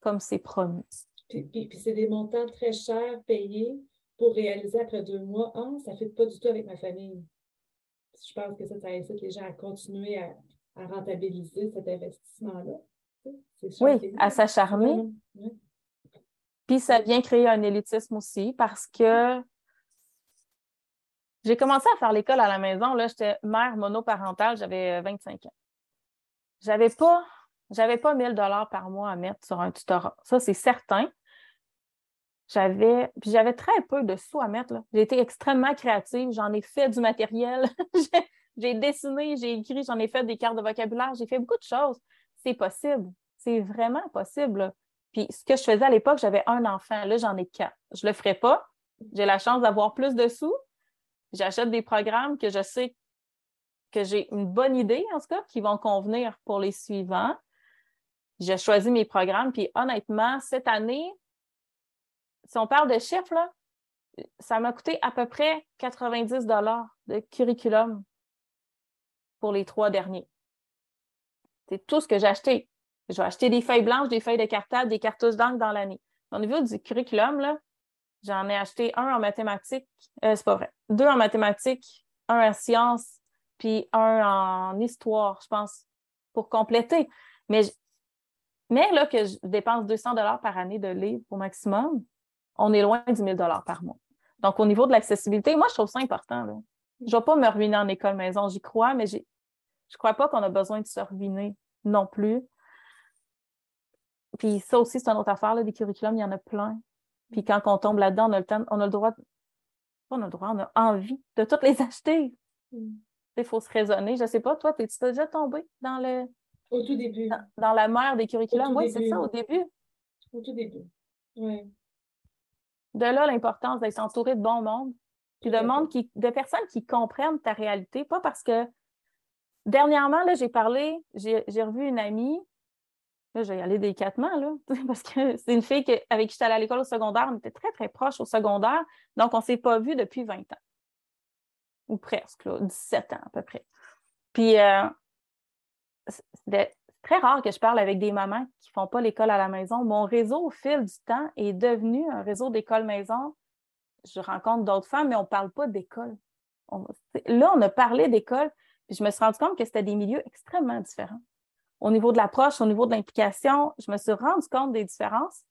comme c'est promis. Puis, c'est des montants très chers payés pour réaliser après deux mois. Ah, ça ne fait pas du tout avec ma famille. Je pense que ça, ça incite les gens à continuer à, rentabiliser cet investissement-là. Oui, à s'acharner. Puis ça vient créer un élitisme aussi parce que j'ai commencé à faire l'école à la maison. Là, j'étais mère monoparentale, j'avais 25 ans. J'avais pas, j'avais pas 1000 dollars par mois à mettre sur un tutorat. Ça, c'est certain. J'avais, puis j'avais très peu de sous à mettre. J'ai été extrêmement créative. J'en ai fait du matériel. (laughs) j'ai dessiné, j'ai écrit, j'en ai fait des cartes de vocabulaire. J'ai fait beaucoup de choses. C'est possible. C'est vraiment possible. Puis ce que je faisais à l'époque, j'avais un enfant. Là, j'en ai quatre. Je le ferai pas. J'ai la chance d'avoir plus de sous. J'achète des programmes que je sais que j'ai une bonne idée, en tout cas, qui vont convenir pour les suivants. J'ai choisi mes programmes. Puis honnêtement, cette année, si on parle de chiffres, là, ça m'a coûté à peu près 90 de curriculum pour les trois derniers. C'est tout ce que j'ai acheté. Je vais acheter des feuilles blanches, des feuilles de cartable, des cartouches d'encre dans l'année. Au niveau du curriculum, j'en ai acheté un en mathématiques, euh, c'est pas vrai, deux en mathématiques, un en sciences, puis un en histoire, je pense, pour compléter. Mais, mais là, que je dépense 200 dollars par année de livres au maximum, on est loin du 1000 dollars par mois. Donc, au niveau de l'accessibilité, moi, je trouve ça important. Là. Je ne vais pas me ruiner en école maison, j'y crois, mais je ne crois pas qu'on a besoin de se ruiner non plus. Puis ça aussi, c'est une autre affaire, là, des curriculums, il y en a plein. Puis quand on tombe là-dedans, on a le temps, on a le droit, on a le droit, on a envie de toutes les acheter. Mm. Il faut se raisonner. Je ne sais pas, toi, tu es déjà tombé dans le. Au tout début. Dans, la mer des curriculums? Oui, c'est ça, au début. Au tout début. Oui. De là, l'importance d'être entouré de bon monde, puis de monde qui, de personnes qui comprennent ta réalité, pas parce que dernièrement, là, j'ai parlé, j'ai revu une amie Là, je vais y aller délicatement, là, (laughs) parce que c'est une fille avec qui j'étais allée à l'école au secondaire. On était très, très proches au secondaire. Donc, on ne s'est pas vu depuis 20 ans. Ou presque, là, 17 ans à peu près. Puis, euh, très rare que je parle avec des mamans qui ne font pas l'école à la maison. Mon réseau, au fil du temps, est devenu un réseau d'école maison. Je rencontre d'autres femmes, mais on ne parle pas d'école. là, on a parlé d'école, puis je me suis rendu compte que c'était des milieux extrêmement différents au niveau de l'approche, au niveau de l'implication, je me suis rendu compte des différences.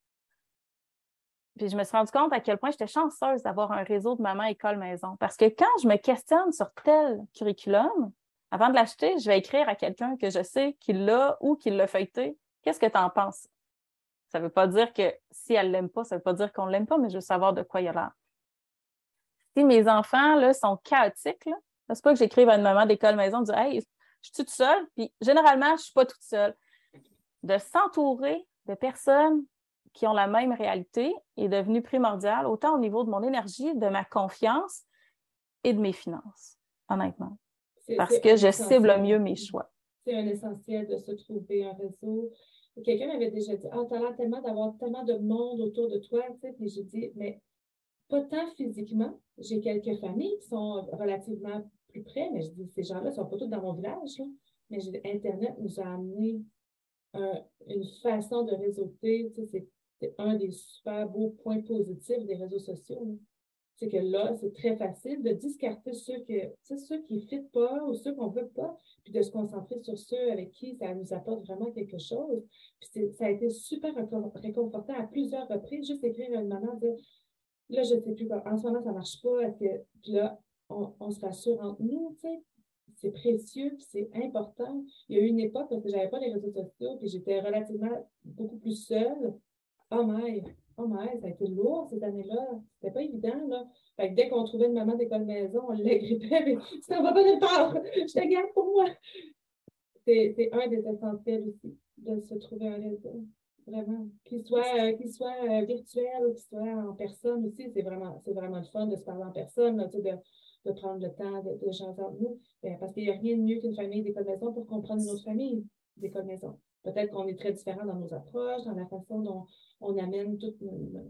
Puis je me suis rendu compte à quel point j'étais chanceuse d'avoir un réseau de maman école maison. Parce que quand je me questionne sur tel curriculum, avant de l'acheter, je vais écrire à quelqu'un que je sais qu'il l'a ou qu'il l'a feuilleté. Qu'est-ce que tu en penses? Ça ne veut pas dire que si elle ne l'aime pas, ça ne veut pas dire qu'on ne l'aime pas, mais je veux savoir de quoi il a l'air. Si mes enfants là, sont chaotiques, ce n'est pas que j'écrive à une maman d'école maison, dire Hey, je suis toute seule, puis généralement, je ne suis pas toute seule. De s'entourer de personnes qui ont la même réalité est devenu primordial, autant au niveau de mon énergie, de ma confiance et de mes finances, honnêtement. Parce que je cible mieux mes choix. C'est un essentiel de se trouver un réseau. Quelqu'un m'avait déjà dit Ah, tu as l'air tellement d'avoir tellement de monde autour de toi. Tu sais, puis j'ai dit Mais pas tant physiquement. J'ai quelques familles qui sont relativement plus près, mais je dis, ces gens-là ne sont pas tous dans mon village. Mais Internet nous a amené une façon de réseauter. c'est un des super beaux points positifs des réseaux sociaux. C'est que là, c'est très facile de discarter ceux, que, ceux qui ne fitent pas ou ceux qu'on ne veut pas, puis de se concentrer sur ceux avec qui ça nous apporte vraiment quelque chose. Puis ça a été super réconfortant à plusieurs reprises, juste écrire à une maman, dire là, je ne sais plus, en ce moment, ça ne marche pas. Que, puis là, on, se rassure entre nous, tu sais. C'est précieux, c'est important. Il y a eu une époque parce que j'avais pas les réseaux sociaux, puis j'étais relativement beaucoup plus seule. Oh my, oh my, ça a été lourd cette année-là. C'était pas évident, là. Fait dès qu'on trouvait une maman d'école maison, on l'agrippait, mais (laughs) ça va pas nulle part. Je te garde pour moi. C'est un des essentiels aussi, de se trouver un réseau. Vraiment. Qu'il soit, euh, soit euh, virtuel ou qu'il soit en personne aussi, c'est vraiment, vraiment le fun de se parler en personne, de, de prendre le temps de, de jaser entre nous. Ben, parce qu'il n'y a rien de mieux qu'une famille d'école maison pour comprendre une autre famille d'école maison. Peut-être qu'on est très différents dans nos approches, dans la façon dont on amène tout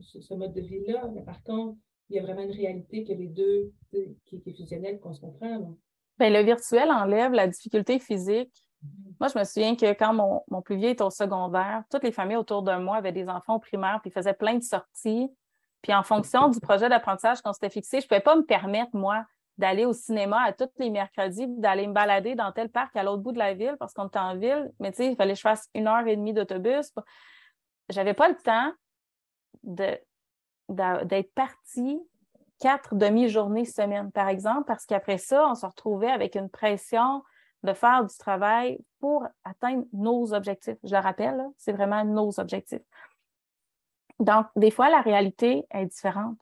ce, mode de vie-là, mais par contre, il y a vraiment une réalité que les deux, qui, est fusionnelle, qu'on se comprend. Bien, le virtuel enlève la difficulté physique. Mm-hmm. Moi, je me souviens que quand mon, mon, plus vieux était au secondaire, toutes les familles autour de moi avaient des enfants au primaire, puis ils faisaient plein de sorties. Puis en fonction du projet d'apprentissage qu'on s'était fixé, je ne pouvais pas me permettre, moi, d'aller au cinéma à tous les mercredis, d'aller me balader dans tel parc à l'autre bout de la ville parce qu'on était en ville. Mais tu sais, il fallait que je fasse une heure et demie d'autobus. J'avais pas le temps d'être partie quatre demi-journées semaine, par exemple, parce qu'après ça, on se retrouvait avec une pression de faire du travail pour atteindre nos objectifs. Je le rappelle, c'est vraiment nos objectifs. Donc, des fois, la réalité est différente.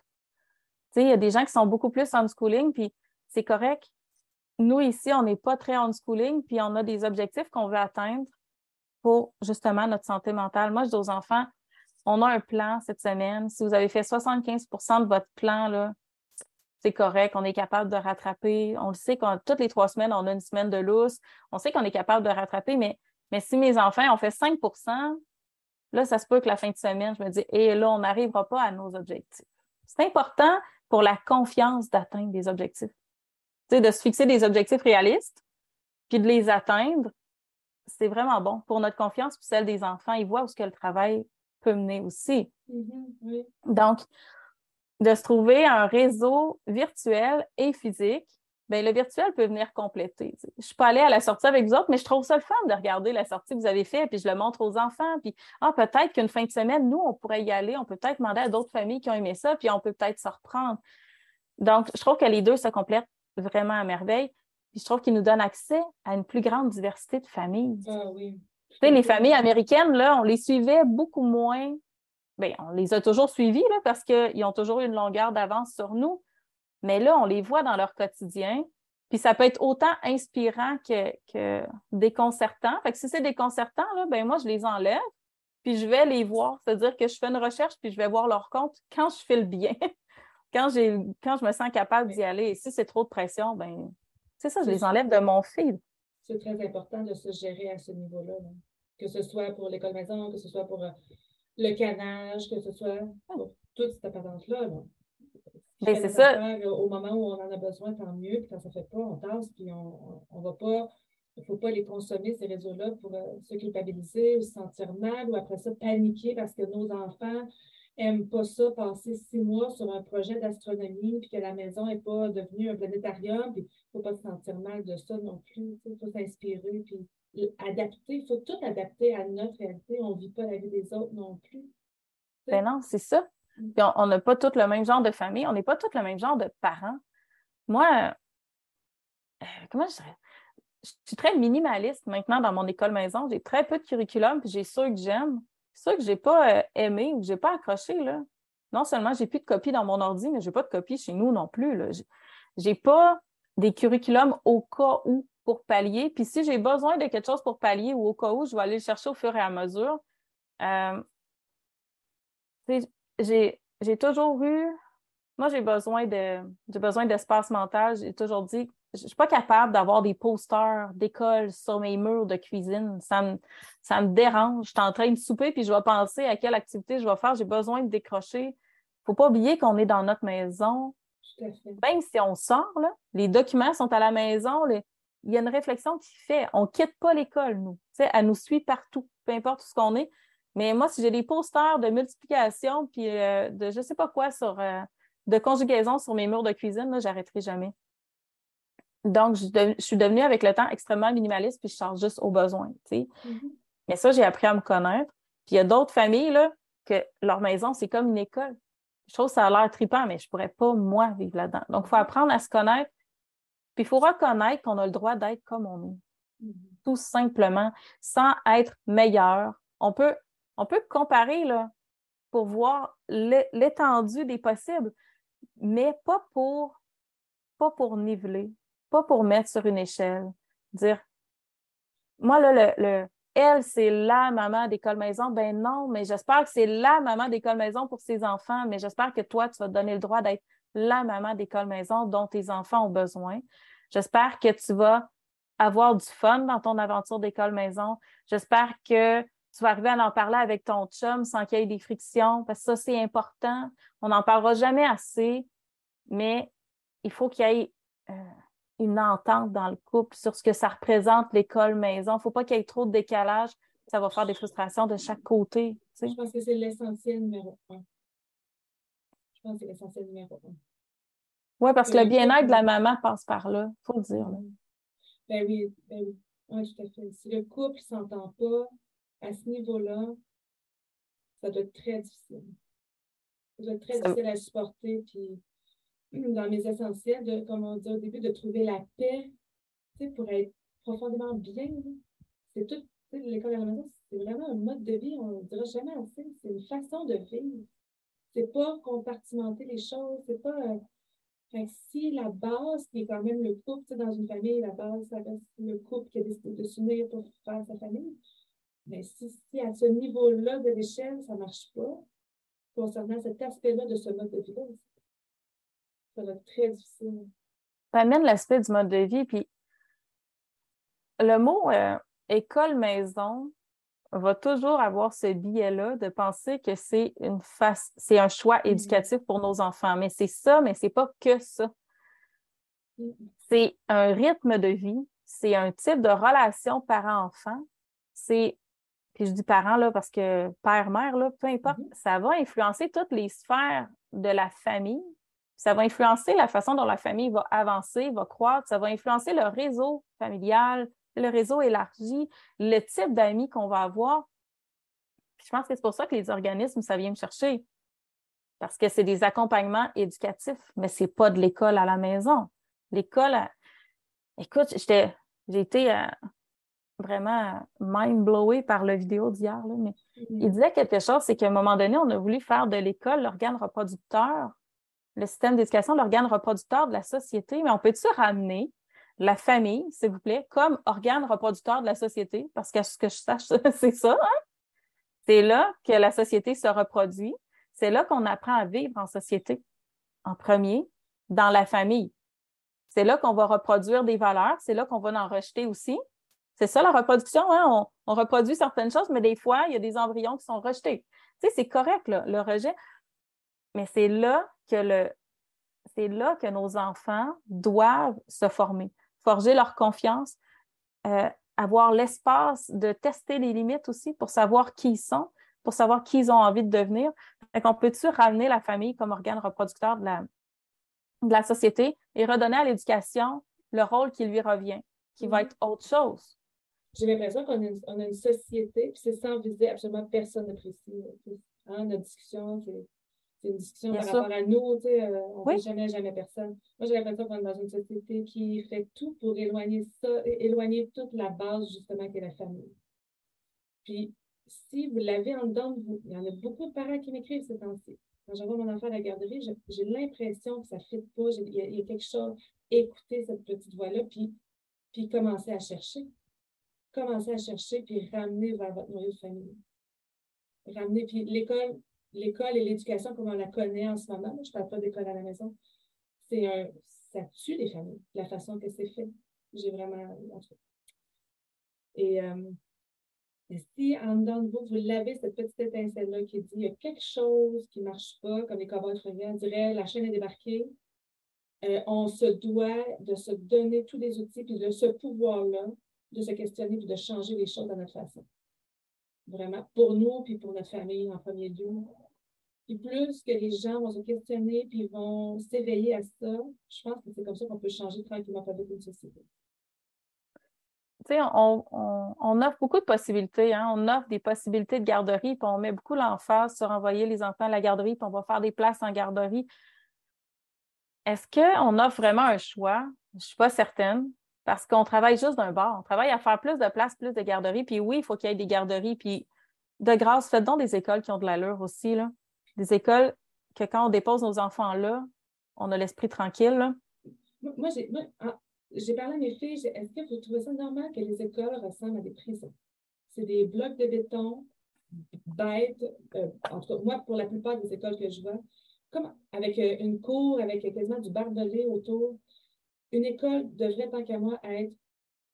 Tu sais, il y a des gens qui sont beaucoup plus en schooling, puis c'est correct. Nous, ici, on n'est pas très en schooling, puis on a des objectifs qu'on veut atteindre pour justement notre santé mentale. Moi, je dis aux enfants, on a un plan cette semaine. Si vous avez fait 75% de votre plan, c'est correct, on est capable de rattraper. On le sait que toutes les trois semaines, on a une semaine de lousse. On sait qu'on est capable de rattraper, mais, mais si mes enfants ont fait 5 là, ça se peut que la fin de semaine, je me dis, et là, on n'arrivera pas à nos objectifs. C'est important pour la confiance d'atteindre des objectifs. De se fixer des objectifs réalistes, puis de les atteindre, c'est vraiment bon pour notre confiance, puis celle des enfants. Ils voient où ce que le travail peut mener aussi. Mm-hmm, Donc, de se trouver un réseau virtuel et physique, bien, le virtuel peut venir compléter. Je ne suis pas allée à la sortie avec vous autres, mais je trouve ça le fun de regarder la sortie que vous avez faite, puis je le montre aux enfants. Puis, ah, peut-être qu'une fin de semaine, nous, on pourrait y aller, on peut peut-être demander à d'autres familles qui ont aimé ça, puis on peut peut-être se reprendre. Donc, je trouve que les deux se complètent vraiment à merveille. Puis je trouve qu'ils nous donnent accès à une plus grande diversité de familles. Ah oui. Tu sais, les familles américaines, là, on les suivait beaucoup moins bien, on les a toujours suivis là, parce qu'ils ont toujours une longueur d'avance sur nous. Mais là, on les voit dans leur quotidien. Puis ça peut être autant inspirant que, que déconcertant. Fait que si c'est déconcertant, là, ben moi, je les enlève, puis je vais les voir. C'est-à-dire que je fais une recherche, puis je vais voir leur compte quand je fais le bien, (laughs) quand, j'ai, quand je me sens capable d'y aller. Et si c'est trop de pression, ben c'est ça, je les enlève de mon fil. C'est très important de se gérer à ce niveau-là. Que ce soit pour l'école maison, que ce soit pour euh, le canage, que ce soit pour toute cette patente-là. Mais c'est ça. Au moment où on en a besoin, tant mieux. Puis quand ça ne fait pas, on tasse, puis on ne va pas. Il ne faut pas les consommer, ces réseaux-là, pour euh, se culpabiliser ou se sentir mal ou après ça paniquer parce que nos enfants n'aiment pas ça, passer six mois sur un projet d'astronomie, puis que la maison n'est pas devenue un planétarium, puis il ne faut pas se sentir mal de ça non plus. Il faut s'inspirer, puis adapter, il faut tout adapter à notre réalité. On ne vit pas la vie des autres non plus. Ben non, c'est ça. Mm. on n'a pas tous le même genre de famille, on n'est pas tous le même genre de parents. Moi, euh, comment je dirais? Je suis très minimaliste maintenant dans mon école maison. J'ai très peu de curriculum, puis j'ai ceux que j'aime. Ceux que je n'ai pas euh, aimé ou que je n'ai pas accroché. Là. Non seulement j'ai plus de copies dans mon ordi, mais je n'ai pas de copies chez nous non plus. Je n'ai pas des curriculums au cas où pour pallier. Puis si j'ai besoin de quelque chose pour pallier ou au cas où, je vais aller le chercher au fur et à mesure. Euh, j'ai toujours eu, moi j'ai besoin de j'ai besoin d'espace mental. J'ai toujours dit, je ne suis pas capable d'avoir des posters d'école sur mes murs de cuisine. Ça me, ça me dérange. Je suis en train de souper puis je vais penser à quelle activité je vais faire. J'ai besoin de décrocher. Il ne faut pas oublier qu'on est dans notre maison. Même si on sort, là, les documents sont à la maison, les, il y a une réflexion qui fait. On ne quitte pas l'école, nous. elle nous suit partout, peu importe où ce qu'on est. Mais moi, si j'ai des posters de multiplication puis euh, de je ne sais pas quoi sur euh, de conjugaison sur mes murs de cuisine, là, j'arrêterai jamais. Donc, je, suis devenue avec le temps extrêmement minimaliste, puis je charge juste aux besoins. Mm-hmm. Mais ça, j'ai appris à me connaître. Puis il y a d'autres familles là, que leur maison, c'est comme une école. Je trouve que ça a l'air trippant, mais je ne pourrais pas, moi, vivre là-dedans. Donc, il faut apprendre à se connaître, puis il faut reconnaître qu'on a le droit d'être comme on est. Mm-hmm. Tout simplement, sans être meilleur. On peut, on peut comparer là, pour voir l'étendue des possibles, mais pas pour, pas pour niveler, pas pour mettre sur une échelle. Dire, moi, là, le, elle, c'est la maman d'école maison. Ben non, mais j'espère que c'est la maman d'école maison pour ses enfants, mais j'espère que toi, tu vas te donner le droit d'être la maman d'école maison dont tes enfants ont besoin. J'espère que tu vas avoir du fun dans ton aventure d'école maison. J'espère que tu vas arriver à en parler avec ton chum sans qu'il y ait des frictions, parce que ça, c'est important. On n'en parlera jamais assez, mais il faut qu'il y ait euh, une entente dans le couple sur ce que ça représente l'école maison. Il ne faut pas qu'il y ait trop de décalage. Ça va faire des frustrations de chaque côté. Je pense que c'est l'essentiel numéro un. Je pense que c'est l'essentiel numéro un. Oui, parce que le bien-être de la maman passe par là, il faut le dire. Ben oui, ben oui. Oui, tout à fait. Si le couple ne s'entend pas à ce niveau-là, ça doit être très difficile. Ça doit être très difficile à supporter. Puis, dans mes essentiels, de, comme on dit au début, de trouver la paix pour être profondément bien. C'est tout. L'école à la maison, c'est vraiment un mode de vie, on ne dira jamais assez. C'est une façon de vivre. C'est pas compartimenter les choses, c'est pas. Euh, si la base, qui est quand même le couple, dans une famille, la base, ça reste le couple qui a décidé de s'unir pour faire sa famille. Mais si, si à ce niveau-là de l'échelle, ça ne marche pas, concernant cet aspect-là de ce mode de vie-là, ça va être très difficile. Ça amène l'aspect du mode de vie, puis le mot euh, école-maison va toujours avoir ce biais-là de penser que c'est une face, c'est un choix mm-hmm. éducatif pour nos enfants. Mais c'est ça, mais c'est pas que ça. Mm-hmm. C'est un rythme de vie, c'est un type de relation parent-enfant. C'est, puis je dis parent là parce que père-mère, là, peu importe, mm-hmm. ça va influencer toutes les sphères de la famille. Ça va influencer la façon dont la famille va avancer, va croître. Ça va influencer le réseau familial, le réseau élargi, le type d'amis qu'on va avoir. je pense que c'est pour ça que les organismes, ça vient me chercher. Parce que c'est des accompagnements éducatifs, mais ce n'est pas de l'école à la maison. L'école, écoute, j'ai été euh, vraiment mind-blowée par la vidéo d'hier, mais mm-hmm. il disait quelque chose, c'est qu'à un moment donné, on a voulu faire de l'école l'organe reproducteur, le système d'éducation, l'organe reproducteur de la société, mais on peut-tu ramener la famille, s'il vous plaît, comme organe reproducteur de la société, parce que ce que je sache, (laughs) c'est ça. Hein? C'est là que la société se reproduit. C'est là qu'on apprend à vivre en société, en premier, dans la famille. C'est là qu'on va reproduire des valeurs, c'est là qu'on va en rejeter aussi. C'est ça la reproduction, hein? on, reproduit certaines choses, mais des fois, il y a des embryons qui sont rejetés. Tu sais, c'est correct, le rejet, mais c'est là que le, c'est là que nos enfants doivent se former forger leur confiance, euh, avoir l'espace de tester les limites aussi pour savoir qui ils sont, pour savoir qui ils ont envie de devenir. Fait qu'on peut-tu ramener la famille comme organe reproducteur de la, de la société et redonner à l'éducation le rôle qui lui revient, qui va mm-hmm. être autre chose? J'ai l'impression qu'on a, une société, puis c'est sans viser absolument personne de précis. Hein, notre discussion, c'est c'est une discussion par rapport à nous, tu sais, euh, on ne jamais, jamais personne. Moi, j'ai l'impression qu'on est dans une société qui fait tout pour éloigner ça, éloigner toute la base, justement, qui est la famille. Puis, si vous l'avez en dedans de vous, il y en a beaucoup de parents qui m'écrivent ces temps-ci. Quand j'envoie mon enfant à la garderie, j'ai l'impression que ça ne fit pas, il y, a quelque chose, écouter cette petite voix-là, puis, puis commencer à chercher. Commencer à chercher, puis ramener vers votre noyau de famille. Ramener, puis l'école, l'école et l'éducation comme on la connaît en ce moment, je ne parle pas d'école à la maison, c'est un, ça tue les familles, la façon que c'est fait. J'ai vraiment. Et, euh, si en dedans de vous, vous l'avez, cette petite étincelle-là qui dit il y a quelque chose qui ne marche pas, comme les cowboys on dirait la chaîne est débarquée, euh, on se doit de se donner tous les outils, puis de ce pouvoir-là, de se questionner, puis de changer les choses à notre façon. Vraiment, pour nous, puis pour notre famille en premier lieu. Puis plus que les gens vont se questionner puis vont s'éveiller à ça, je pense que c'est comme ça qu'on peut changer tranquillement pas une société. Tu sais, on, on, offre beaucoup de possibilités. Hein? On offre des possibilités de garderie, puis on met beaucoup l'emphase sur envoyer les enfants à la garderie, puis on va faire des places en garderie. Est-ce qu'on offre vraiment un choix? Je ne suis pas certaine, parce qu'on travaille juste d'un bord. On travaille à faire plus de places, plus de garderies. Puis oui, il faut qu'il y ait des garderies. Puis de grâce, faites donc des écoles qui ont de l'allure aussi. Là des écoles que quand on dépose nos enfants là, on a l'esprit tranquille. Moi, ah, j'ai parlé à mes filles, est-ce que vous trouvez ça normal que les écoles ressemblent à des prisons? C'est des blocs de béton bêtes, euh, en tout cas, moi, pour la plupart des écoles que je vois, avec euh, une cour, avec quasiment du barbelé autour. Une école devrait, tant qu'à moi, être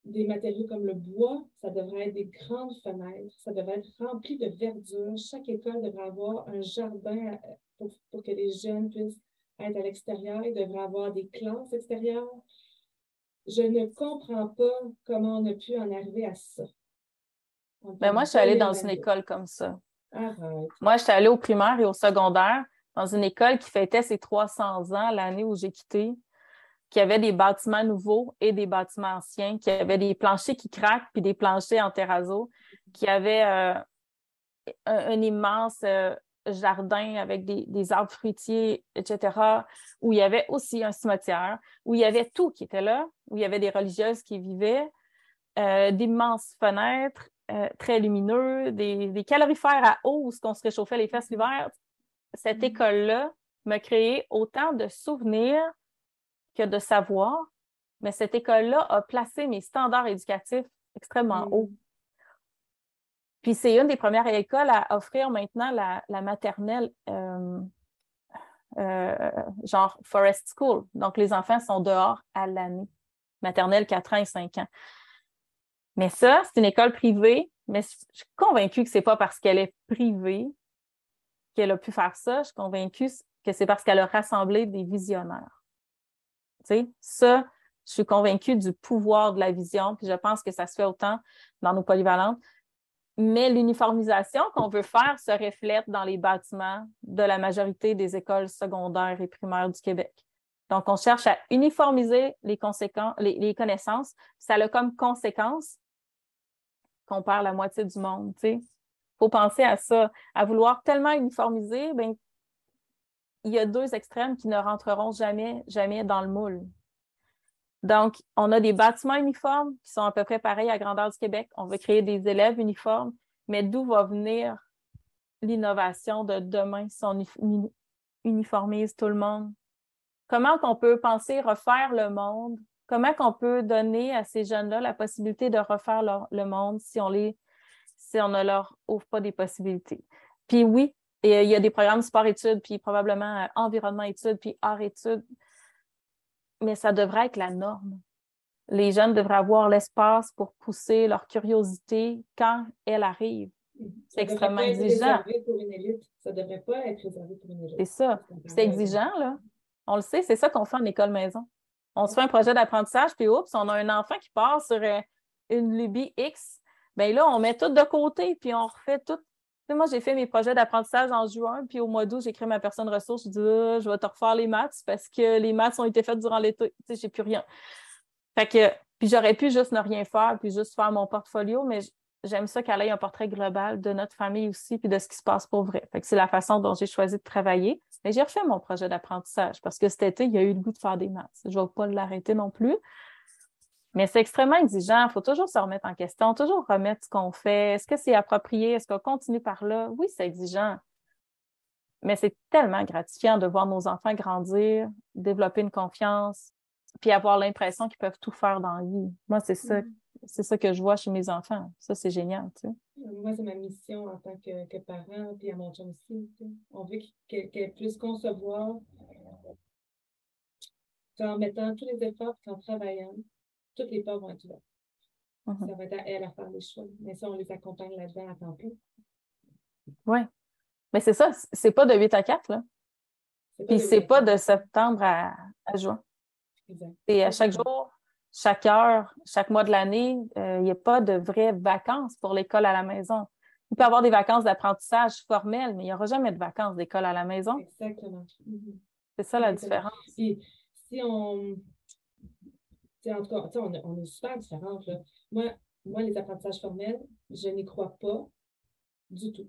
des matériaux comme le bois, ça devrait être des grandes fenêtres, ça devrait être rempli de verdure. Chaque école devrait avoir un jardin pour, que les jeunes puissent être à l'extérieur. Il devrait avoir des classes extérieures. Je ne comprends pas comment on a pu en arriver à ça. Ben moi, je suis allée dans une école comme ça. Moi, je suis allée au primaire et au secondaire. dans une école qui fêtait ses 300 ans l'année où j'ai quitté, qui avait des bâtiments nouveaux et des bâtiments anciens, qui avait des planchers qui craquent puis des planchers en terrazzo, qui avait euh, un, immense euh, jardin avec des, arbres fruitiers, etc., où il y avait aussi un cimetière, où il y avait tout qui était là, où il y avait des religieuses qui vivaient, euh, d'immenses fenêtres très lumineux, des, calorifères à eau où on se réchauffait les fesses l'hiver. Cette mm. école-là m'a créé autant de souvenirs que de savoir, mais cette école-là a placé mes standards éducatifs extrêmement mm. hauts. Puis c'est une des premières écoles à offrir maintenant la, maternelle euh, euh, genre Forest School. Donc les enfants sont dehors à l'année. Maternelle 4 ans et 5 ans. Mais ça, c'est une école privée, mais je suis convaincue que ce n'est pas parce qu'elle est privée qu'elle a pu faire ça. Je suis convaincue que c'est parce qu'elle a rassemblé des visionnaires. Ça, je suis convaincue du pouvoir de la vision, puis je pense que ça se fait autant dans nos polyvalentes. Mais l'uniformisation qu'on veut faire se reflète dans les bâtiments de la majorité des écoles secondaires et primaires du Québec. Donc, on cherche à uniformiser les, conséquences, les, connaissances. Ça a comme conséquence qu'on perd la moitié du monde. Il faut penser à ça. À vouloir tellement uniformiser, ben, il y a deux extrêmes qui ne rentreront jamais, jamais dans le moule. Donc, on a des bâtiments uniformes qui sont à peu près pareils à grandeur du Québec. On veut créer des élèves uniformes, mais d'où va venir l'innovation de demain si on uniformise tout le monde? Comment qu'on peut penser refaire le monde? Comment qu'on peut donner à ces jeunes-là la possibilité de refaire le monde si on les si on ne leur ouvre pas des possibilités? Puis oui, il y a des programmes sport-études, puis probablement euh, environnement-études, puis art-études mais ça devrait être la norme. Les jeunes devraient avoir l'espace pour pousser leur curiosité quand elle arrive. C'est extrêmement exigeant. Pour une élite. Ça ne devrait pas être réservé pour une élite. C'est ça. C'est exigeant, là. On le sait, c'est ça qu'on fait en école maison. On se fait un projet d'apprentissage, puis oups, on a un enfant qui part sur euh, une lubie X. Bien là, on met tout de côté, puis on refait tout moi, j'ai fait mes projets d'apprentissage en juin, puis au mois d'août, j'ai créé ma personne ressource. Je dis, ah, je vais te refaire les maths parce que les maths ont été faites durant l'été. Tu sais, j'ai plus rien. Fait que, puis j'aurais pu juste ne rien faire, puis juste faire mon portfolio, mais j'aime ça qu'elle ait un portrait global de notre famille aussi, puis de ce qui se passe pour vrai. Fait que c'est la façon dont j'ai choisi de travailler. Mais j'ai refait mon projet d'apprentissage parce que cet été, il y a eu le goût de faire des maths. Je ne vais pas l'arrêter non plus. Mais c'est extrêmement exigeant. Il faut toujours se remettre en question, toujours remettre ce qu'on fait. Est-ce que c'est approprié? Est-ce qu'on continue par là? Oui, c'est exigeant. Mais c'est tellement gratifiant de voir nos enfants grandir, développer une confiance, puis avoir l'impression qu'ils peuvent tout faire dans la vie. Moi, c'est ça, mm-hmm. c'est ça que je vois chez mes enfants. Ça, c'est génial, tu sais. Moi, c'est ma mission en tant que, parent, puis à mon chum aussi. On veut qu'elle puisse concevoir en mettant tous les efforts, en travaillant, toutes les portes vont être ouvertes. Uh-huh. Ça va être à elle à faire les choix. Mais ça, on les accompagne là-dedans à temps plein. Oui. Mais c'est ça, c'est pas de 8 à 4, là. Puis c'est pas de septembre à, juin. Et à chaque jour, chaque heure, chaque mois de l'année, euh, il n'y a pas de vraies vacances pour l'école à la maison. Il peut y avoir des vacances d'apprentissage formelles, mais il n'y aura jamais de vacances d'école à la maison. Exactement. Mm-hmm. C'est ça la différence. Si, si on, en tout cas, on, on, est super différentes. Moi, moi, les apprentissages formels, je n'y crois pas du tout.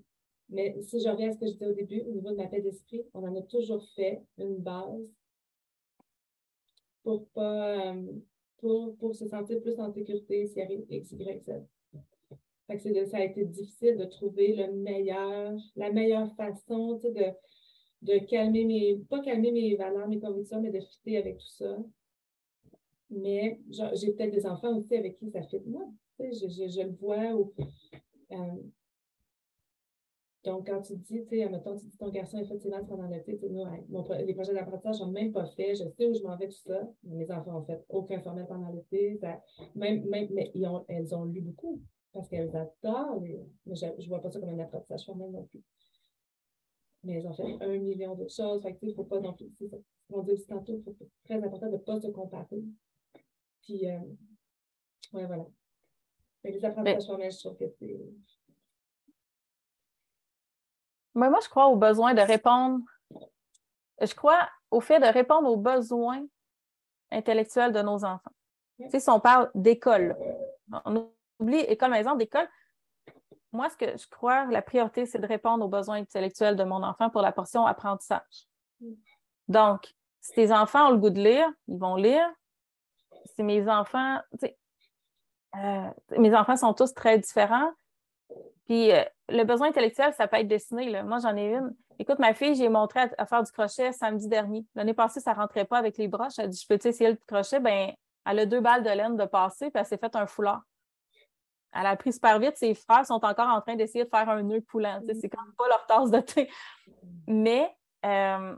Mais si je reviens à ce que je disais au début, au niveau de ma paix d'esprit, on en a toujours fait une base pour pas euh, pour, pour se sentir plus en sécurité s'il arrive Y, Z. Fait que ça a été difficile de trouver le meilleur, la meilleure façon de, de calmer mes, pas calmer mes valeurs, mes convictions, mais de fitter avec tout ça mais j'ai peut-être des enfants aussi avec qui ça fait de moi. Je, je, je, le vois. Euh, donc, quand tu dis, tu sais, mettons, tu dis ton garçon est fait silence pendant l'été, nous, les projets d'apprentissage, je même pas fait. Je sais où je m'en vais, tout ça. Mes enfants ont fait aucun formel pendant l'été. Même, même, mais ils ont, elles ont lu beaucoup parce qu'elles adorent. mais je ne vois pas ça comme un apprentissage formel non plus. Mais elles ont fait un million d'autres choses. Fait que, il ne faut pas non plus. On dit aussi tantôt, c'est très important de ne pas se comparer. Puis, euh, ouais, voilà. les apprentissages formels, je trouve que c'est. moi, je crois au besoin de répondre je crois au fait de répondre aux besoins intellectuels de nos enfants. Tu sais, si on parle d'école, on oublie école, maison, d'école. Moi, ce que je crois, la priorité, c'est de répondre aux besoins intellectuels de mon enfant pour la portion apprentissage. Donc, si tes enfants ont le goût de lire, ils vont lire. Si mes enfants, euh, mes enfants sont tous très différents. Puis euh, le besoin intellectuel, ça peut être dessiné. Moi, j'en ai une. Écoute, ma fille, j'ai montré à, faire du crochet samedi dernier. L'année passée, ça ne rentrait pas avec les broches. Elle dit Je peux essayer le crochet? Ben, elle a deux balles de laine de passer, puis elle s'est fait un foulard. Elle a appris super vite. Ses frères sont encore en train d'essayer de faire un nœud coulant. C'est quand même pas leur tasse de thé. Mais euh,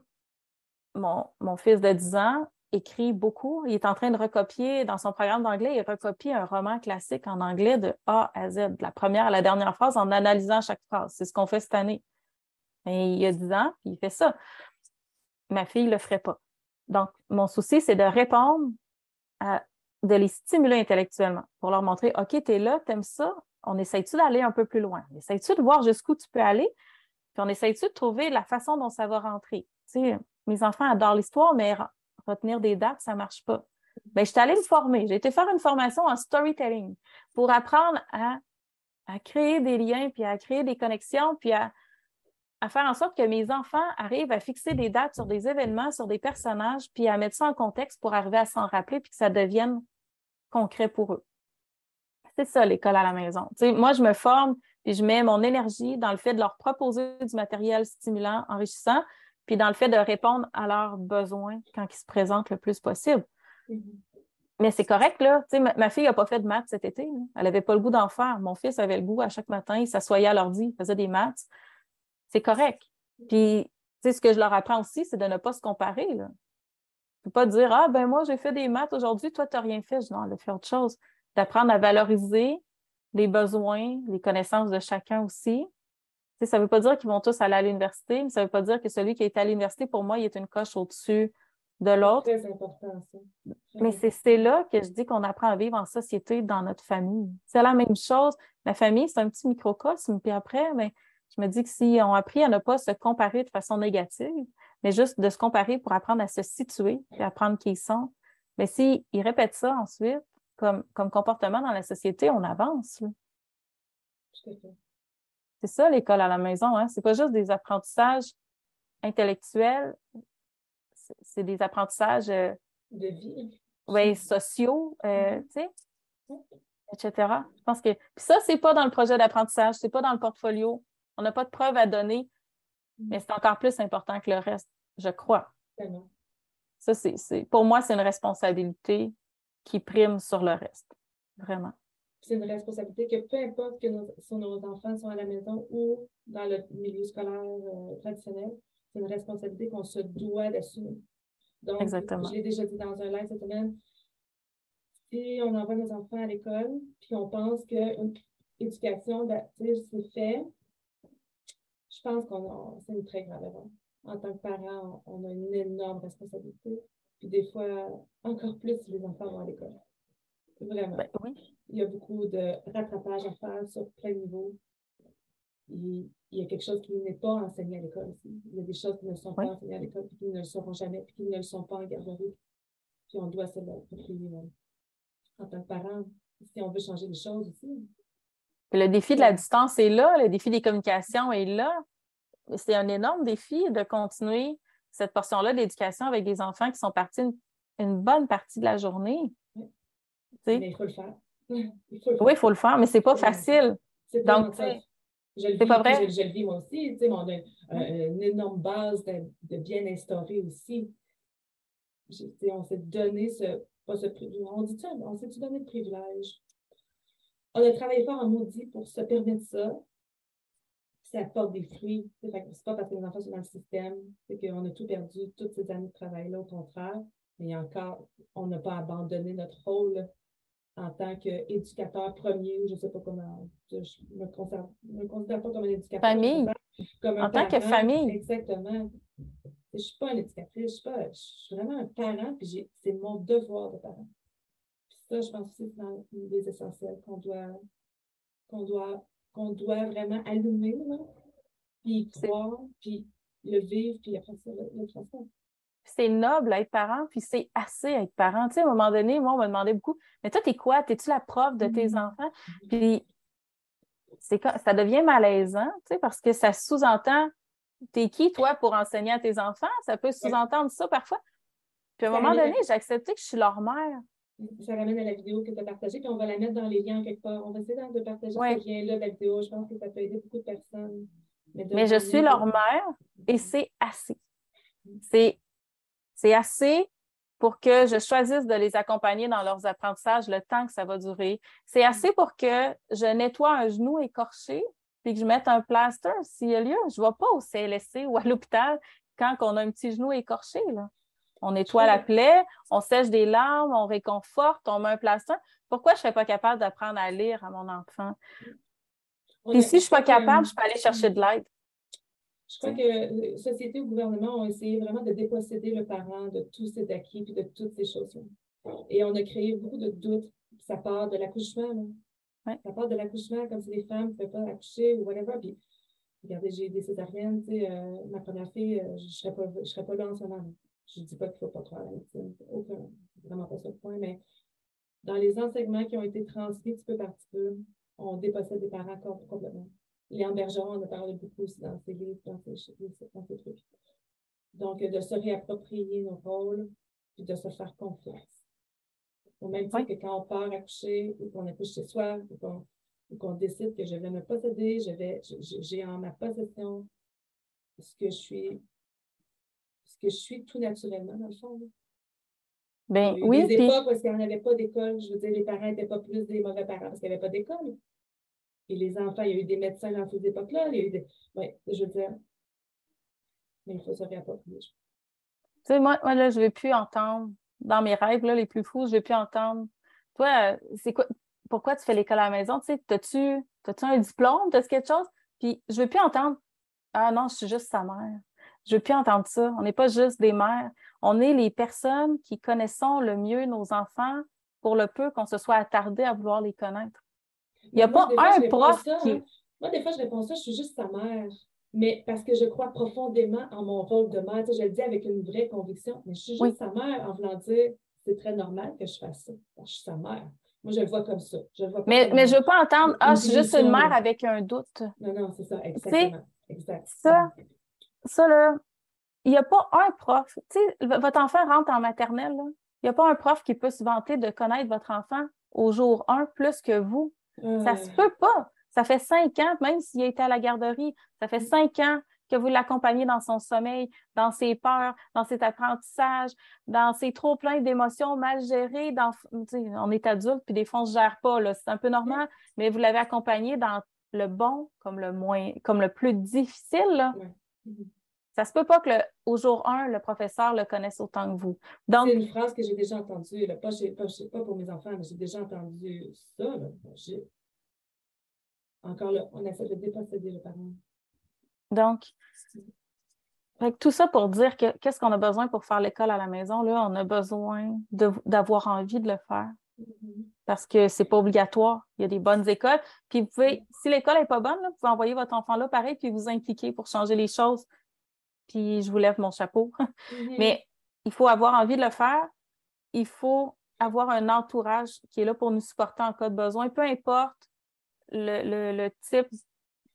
mon, mon, fils de 10 ans écrit beaucoup. Il est en train de recopier, dans son programme d'anglais, il recopie un roman classique en anglais de A à Z, de la première à la dernière phrase, en analysant chaque phrase. C'est ce qu'on fait cette année. Il y a 10 ans, puis il fait ça. Ma fille ne le ferait pas. Donc, mon souci, c'est de répondre à de les stimuler intellectuellement pour leur montrer OK, tu es là, tu aimes ça, on essaye-tu d'aller un peu plus loin? On essaye-tu de voir jusqu'où tu peux aller? Puis on essaye-tu de trouver la façon dont ça va rentrer? Mes enfants adorent l'histoire, mais retenir des dates, ça ne marche pas. Bien, je suis allée me former. J'ai été faire une formation en storytelling pour apprendre à, créer des liens, puis à créer des connexions, puis à, à faire en sorte que mes enfants arrivent à fixer des dates sur des événements, sur des personnages, puis à mettre ça en contexte pour arriver à s'en rappeler, puis que ça devienne concret pour eux. C'est ça, l'école à la maison. moi, je me forme, puis je mets mon énergie dans le fait de leur proposer du matériel stimulant, enrichissant, puis dans le fait de répondre à leurs besoins quand ils se présentent le plus possible. Mm-hmm. Mais c'est correct, là. ma, fille n'a pas fait de maths cet été. Elle n'avait pas le goût d'en faire. Mon fils avait le goût à chaque matin, il s'assoyait à l'ordi, il faisait des maths c'est correct. Puis, tu sais, ce que je leur apprends aussi, c'est de ne pas se comparer. Là. ne pas dire Ah, ben moi, j'ai fait des maths aujourd'hui, toi, tu n'as rien fait. Je dis non, elle a fait autre chose. D'apprendre à valoriser les besoins, les connaissances de chacun aussi. Ça ne veut pas dire qu'ils vont tous aller à l'université, mais ça ne veut pas dire que celui qui est à l'université, pour moi, il est une coche au-dessus de l'autre. Très important, ça. Mais c'est là que je dis qu'on apprend à vivre en société dans notre famille. C'est la même chose. La famille, c'est un petit microcosme, puis après, ben, je me dis que si on appris à ne pas se comparer de façon négative, mais juste de se comparer pour apprendre à se situer et apprendre qui ils sont, mais s'ils répètent ça ensuite comme, comme comportement dans la société, on avance. C'est ça l'école à la maison, hein? C'est pas juste des apprentissages intellectuels, c'est des apprentissages euh, de vie. Oui, sociaux, euh, sais, etc. Je pense que. Puis ça, c'est pas dans le projet d'apprentissage, c'est pas dans le portfolio. On n'a pas de preuves à donner, mm. mais c'est encore plus important que le reste, je crois. Ça, c'est, pour moi, c'est une responsabilité qui prime sur le reste. Vraiment. C'est une responsabilité que peu importe que nos, si nos enfants sont à la maison ou dans le milieu scolaire euh, traditionnel, c'est une responsabilité qu'on se doit d'assumer. Donc, Exactement. je l'ai déjà dit dans un live cette semaine, si on envoie nos enfants à l'école, puis on pense qu'une éducation, ben, c'est fait, je pense qu'on c'est une très grave erreur. En tant que parent, on a une énorme responsabilité. Puis des fois, encore plus si les enfants vont à l'école. Vraiment. Ben il y a beaucoup de rattrapage à faire sur plein de niveaux. Il, y a quelque chose qui n'est pas enseigné à l'école aussi. Il y a des choses qui ne sont pas enseignées à l'école, puis qui ne le seront jamais, puis qui ne le sont pas en garderie. Puis on doit se l'approprier en tant que parent, si on veut changer les choses aussi. Le défi de la distance est là, le défi des communications est là. C'est un énorme défi de continuer cette portion-là d'éducation avec des enfants qui sont partis une, bonne partie de la journée. Mais il faut le faire. (laughs) Oui, il faut le faire, mais c'est pas facile. Donc, c'est pas vrai? Je, le vis moi aussi. On a une énorme base de, bien instaurer aussi. on s'est donné ce, pas ce on dit ça, on s'est donné le privilège? On a travaillé fort en maudit pour se permettre ça. Ça apporte des fruits. C'est pas parce que les enfants sont dans le système qu'on a tout perdu toutes ces années de travail-là, au contraire. Mais encore, on n'a pas abandonné notre rôle en tant qu'éducateur premier, je ne sais pas comment, je ne me, considère pas comme un éducateur. Famille. en tant que famille. Exactement. Je ne suis pas une éducatrice, je suis, vraiment un parent, puis c'est mon devoir de parent. Ça, je pense que c'est dans les essentiels qu'on doit, qu'on doit, qu'on doit vraiment allumer, là, puis croire. Puis le vivre, puis après ça, le, le transmettre. C'est noble à être parent, puis c'est assez à être parent. Tu sais, à un moment donné, moi, on me demandait beaucoup, mais toi, t'es quoi? T'es-tu la prof de tes Mhm. enfants? Puis c'est ça devient malaisant, tu sais, parce que ça sous-entend, t'es qui, toi, pour enseigner à tes enfants? Ça peut sous-entendre ça parfois. Puis à un moment donné, j'ai accepté que je suis leur mère. Ça ramène à la vidéo que tu as partagée, puis on va la mettre dans les liens quelque part. On va essayer de partager Ouais. ce lien-là la vidéo. Je pense que ça peut aider beaucoup de personnes. de Mais je suis leur mère et c'est assez. C'est, c'est assez pour que je choisisse de les accompagner dans leurs apprentissages le temps que ça va durer. C'est assez pour que je nettoie un genou écorché puis que je mette un plaster s'il y a lieu. Je ne vais pas au CLSC ou à l'hôpital quand on a un petit genou écorché. Là. On nettoie la plaie, on sèche des larmes, on réconforte, on met un plaster. Pourquoi je ne serais pas capable d'apprendre à lire à mon enfant? A- si je ne suis pas capable, je peux aller chercher de l'aide. Je crois que société ou gouvernement ont essayé vraiment de déposséder le parent de tous ses acquis puis de toutes ces choses-là. Et on a créé beaucoup de doutes. Ça part de l'accouchement. Ouais. Ça part de l'accouchement, comme si les femmes ne pouvaient pas accoucher ou whatever. Puis, regardez, j'ai eu des césariennes. Euh, ma première fille, euh, je ne serais, pas- je serais pas là en ce moment. là. Je ne dis pas qu'il ne faut pas croire à la médecine. Aucun, vraiment pas ça le point. Mais dans les enseignements qui ont été transmis petit peu par petit peu, on dépossède des parents com- complètement. Léon Bergeron en a parlé beaucoup aussi dans ses livres, dans ses, dans ses trucs. Donc, de se réapproprier nos rôles, puis de se faire confiance. Au même Oui. que quand on part accoucher, ou qu'on accouche chez soi, ou qu'on décide que je vais me posséder, je vais, j'ai en ma possession ce que je suis, ce que je suis tout naturellement, dans le fond. là. Ben oui, des puis époques où il n'y en avait pas d'école. Je veux dire, les parents n'étaient pas plus des mauvais parents parce qu'il n'y avait pas d'école. Et les enfants, il y a eu des médecins dans ces époques-là. Il y a eu des... Oui, je veux dire. Mais il faut se réapproprier. Tu sais, moi, moi, là, je ne vais plus entendre, dans mes rêves, là, les plus fous, je ne vais plus entendre. Toi, euh, c'est quoi, pourquoi tu fais l'école à la maison? Tu sais, t'as-tu un diplôme? T'as-tu quelque chose? Puis, je ne veux plus entendre, ah non, je suis juste sa mère. Je ne veux plus entendre ça. On n'est pas juste des mères. On est les personnes qui connaissons le mieux nos enfants pour le peu qu'on se soit attardé à vouloir les connaître. Il n'y a Moi, pas un prof ça, qui. hein. Moi, des fois, je réponds ça, je suis juste sa mère. Mais parce que je crois profondément en mon rôle de mère. Tu sais, je le dis avec une vraie conviction, mais je suis juste Oui. sa mère en voulant dire c'est très normal que je fasse ça. Je suis sa mère. Moi, je le vois comme ça. Je le vois Mais, mais je ne veux pas entendre, ah, je suis juste une mère avec un doute. Non, non, c'est ça, exactement. Exact. ça, ça, là, il n'y a pas un prof. Tu sais, votre enfant rentre en maternelle. Il n'y a pas un prof qui peut se vanter de connaître votre enfant au jour 1 plus que vous. Ça se Euh, peut pas. Ça fait cinq ans, même s'il a été à la garderie, ça fait cinq ans que vous l'accompagnez dans son sommeil, dans ses peurs, dans ses apprentissages, dans ses trop pleins d'émotions mal gérées. Dans, on est adulte, puis des fois, on ne se gère pas. C'est un peu normal, mais vous l'avez accompagné dans le bon comme le moins, comme le plus difficile. là. Ça se peut pas que le- au jour 1, le professeur le connaisse autant que vous. Donc, C'est une phrase que j'ai déjà entendue, là, pas, chez- pas, chez- pas pour mes enfants, mais j'ai déjà entendu ça. là. Encore là, on essaie de déposséder le parent. donc fait que tout ça pour dire que qu'est-ce qu'on a besoin pour faire l'école à la maison? Là, on a besoin d'avoir envie de le faire Mhm. parce que c'est pas obligatoire. Il y a des bonnes écoles. Puis vous pouvez, si l'école n'est pas bonne, là, vous pouvez envoyer votre enfant là pareil, puis vous impliquer pour changer les choses. Puis je vous lève mon chapeau. (laughs) Mhm. Mais il faut avoir envie de le faire. Il faut avoir un entourage qui est là pour nous supporter en cas de besoin, peu importe le, le- le type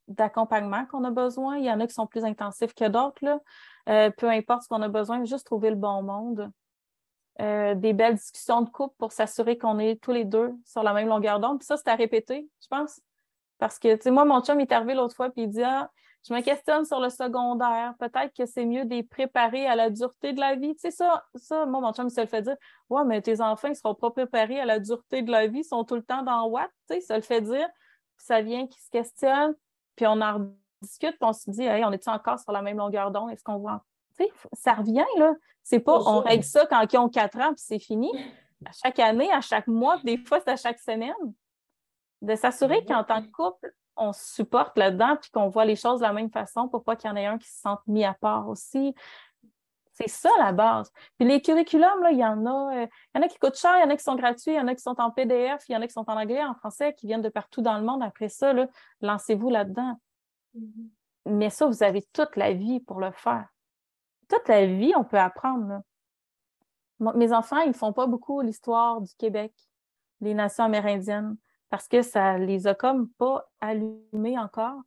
d'accompagnement qu'on a besoin. Il y en a qui sont plus intensifs que d'autres. Euh, peu importe ce qu'on a besoin, juste trouver le bon monde. Euh, des belles discussions de couple pour s'assurer qu'on est tous les deux sur la même longueur d'onde. Puis ça, c'est à répéter, je pense. Parce que, tu sais, moi, mon chum est arrivé l'autre fois, puis il dit Ah, je me questionne sur le secondaire. Peut-être que c'est mieux de les préparer à la dureté de la vie. Tu sais, ça, ça moi, mon chum, il se le fait dire Ouais, mais tes enfants, ils ne seront pas préparés à la dureté de la vie, ils sont tout le temps dans Watt. Tu sais, ça le fait dire. Puis ça vient qu'ils se questionnent, puis on en discute, puis on se dit Hey, on est-tu encore sur la même longueur d'onde? Est-ce qu'on voit. Tu sais, ça revient, là. C'est pas on règle ça quand ils ont quatre ans, puis c'est fini. À chaque année, à chaque mois, puis des fois, c'est à chaque semaine. De s'assurer qu'en tant que couple, on se supporte là-dedans, puis qu'on voit les choses de la même façon pour pas qu'il y en ait un qui se sente mis à part aussi. C'est ça la base. Puis les curriculums, là, il y en a, euh, il y en a qui coûtent cher, il y en a qui sont gratuits, il y en a qui sont en PDF, il y en a qui sont en anglais, en français, qui viennent de partout dans le monde. Après ça, là, lancez-vous là-dedans. Mhm. Mais ça, vous avez toute la vie pour le faire. Toute la vie, on peut apprendre. Mes enfants, ils ne font pas beaucoup l'histoire du Québec, les nations amérindiennes, parce que ça les a comme pas allumés encore.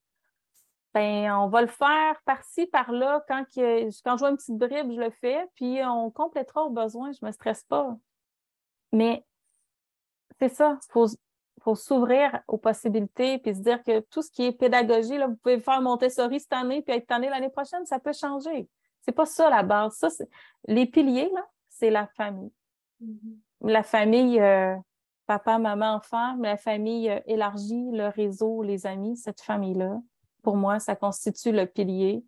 Ben, on va le faire par-ci, par-là. Quand, quand je vois une petite bribe, je le fais, puis on complétera au besoin, je ne me stresse pas. Mais c'est ça, il faut, faut s'ouvrir aux possibilités puis se dire que tout ce qui est pédagogie, là, vous pouvez faire Montessori cette année puis être année l'année prochaine, ça peut changer. C'est pas ça la base. Ça, les piliers, là, c'est la famille. Mm-hmm. La famille, euh, papa, maman, enfant, mais la famille euh, élargie, le réseau, les amis, cette famille-là, pour moi, ça constitue le pilier.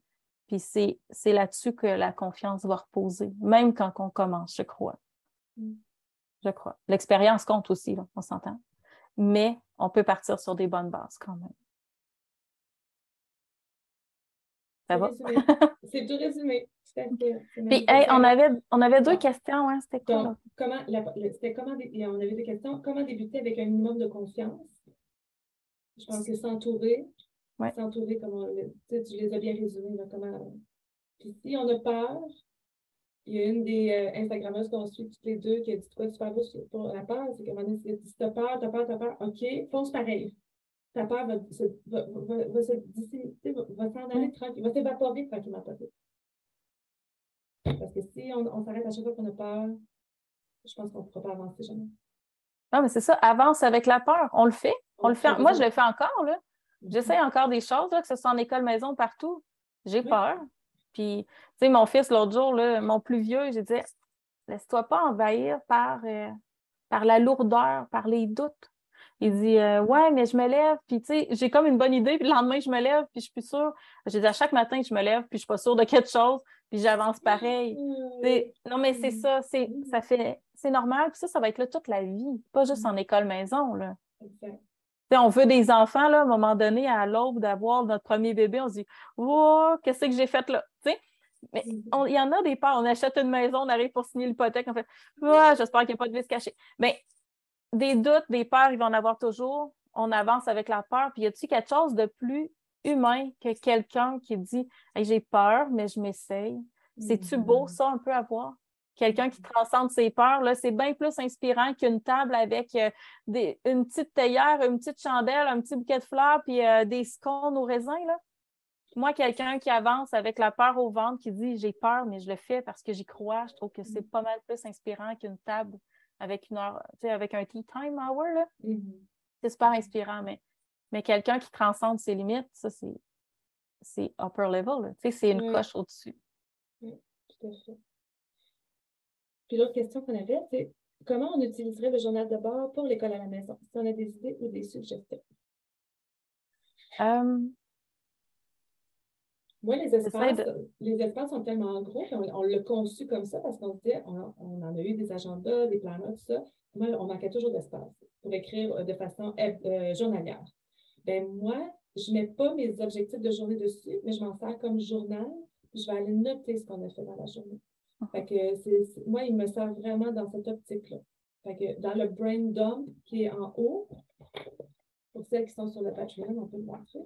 Puis c'est là-dessus que la confiance va reposer, même quand on commence, je crois. Mm. Je crois. L'expérience compte aussi, là, on s'entend. Mais on peut partir sur des bonnes bases quand même. Ça va? (laughs) C'est tout résumé. Puis, on, avait, on avait deux questions. Hein? C'était quoi? comment, c'était comment, on avait deux questions. Comment débuter avec un minimum de confiance? Je pense que s'entourer. S'entourer, comment, tu les as bien résumés. comment... Puis si on a peur, il y a une des euh, Instagrammeuses qu'on suit toutes les deux qui a dit quoi super beau pour la peur. C'est qu'à un moment donné, si t'as peur, t'as peur, t'as peur, OK, fonce pareil. Ta peur va, se, va, va, va se va s'en aller tranquille, va s'évaporer tranquillement Parce que si on, on s'arrête à chaque fois qu'on a peur, je pense qu'on ne pourra pas avancer jamais. Non, mais c'est ça, avance avec la peur. On le fait. On le fait. Moi, je le fais encore, là. J'essaie encore des choses, là, que ce soit en école, maison, partout. J'ai peur. Puis, tu sais, mon fils, l'autre jour, là, mon plus vieux, j'ai dit, laisse-toi pas envahir par, euh, par la lourdeur, par les doutes. Il dit euh, Ouais, mais je me lève, puis tu sais, j'ai comme une bonne idée, puis le lendemain, je me lève, puis je suis plus sûre. J'ai dit à chaque matin, je me lève, puis je suis pas sûre de quelque chose, puis j'avance pareil. non, mais c'est ça, c'est ça fait c'est normal, puis ça, ça va être là toute la vie, pas juste en école maison. Là. On veut des enfants, là, à un moment donné, à l'aube d'avoir notre premier bébé, on se dit Oh, qu'est-ce que j'ai fait là? mais il y en a des peurs. On achète une maison, on arrive pour signer l'hypothèque, on fait oh, j'espère qu'il n'y a pas de vis caché. Mais des doutes, des peurs, ils vont en avoir toujours. On avance avec la peur. Puis y a-t-il quelque chose de plus humain que quelqu'un qui dit J'ai peur, mais je m'essaye? C'est-tu beau, mm-hmm. ça, un peu à voir? Quelqu'un qui transcende ses peurs, là, c'est bien plus inspirant qu'une table avec euh, des, une petite théière, une petite chandelle, un petit bouquet de fleurs, puis euh, des scones au raisin. Là. Moi, quelqu'un qui avance avec la peur au ventre, qui dit j'ai peur, mais je le fais parce que j'y crois, je trouve que c'est mm-hmm. pas mal plus inspirant qu'une table avec une heure, tu sais, avec un tea time hour, là. Mm-hmm. C'est super inspirant, mais, mais quelqu'un qui transcende ses limites, ça, c'est, c'est upper level, tu sais, c'est une coche au-dessus. Oui, tout à fait. Puis l'autre question qu'on avait, c'est comment on utiliserait le journal de bord pour l'école à la maison? Si on a des idées ou des suggestions? Euh, moi, les espaces, les espaces sont tellement gros qu'on on, l'a conçu comme ça parce qu'on se disait, on, on, en a eu des agendas, des plans, tout ça. Moi, on manquait toujours d'espace pour écrire euh, de façon euh, journalière. Ben moi, je ne mets pas mes objectifs de journée dessus, mais je m'en sers comme journal. Puis je vais aller noter ce qu'on a fait dans la journée. Fait que c'est, moi, il me sert vraiment dans cette optique-là. Fait que dans le brain dump qui est en haut, pour celles qui sont sur le Patreon, on peut le montrer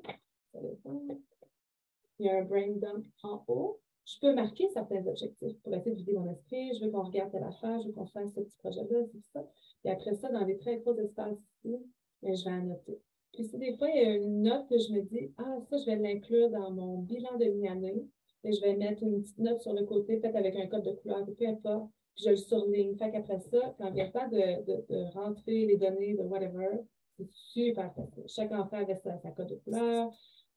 il y a un brain dump en haut, je peux marquer certains objectifs pour essayer de vider mon esprit. Je veux qu'on regarde telle affaire, je veux qu'on fasse ce petit projet-là, c'est ça. Et après ça, dans les très gros espaces ici, ben, je vais annoter. Puis si des fois, il y a une note que je me dis, ah, ça, je vais l'inclure dans mon bilan de mi-année, et je vais mettre une petite note sur le côté, peut-être avec un code de couleur, peu importe, puis je le surligne. Fait qu'après ça, quand vient pas de, de, rentrer les données de whatever, c'est super facile. Chaque enfant avait sa, sa code de couleur,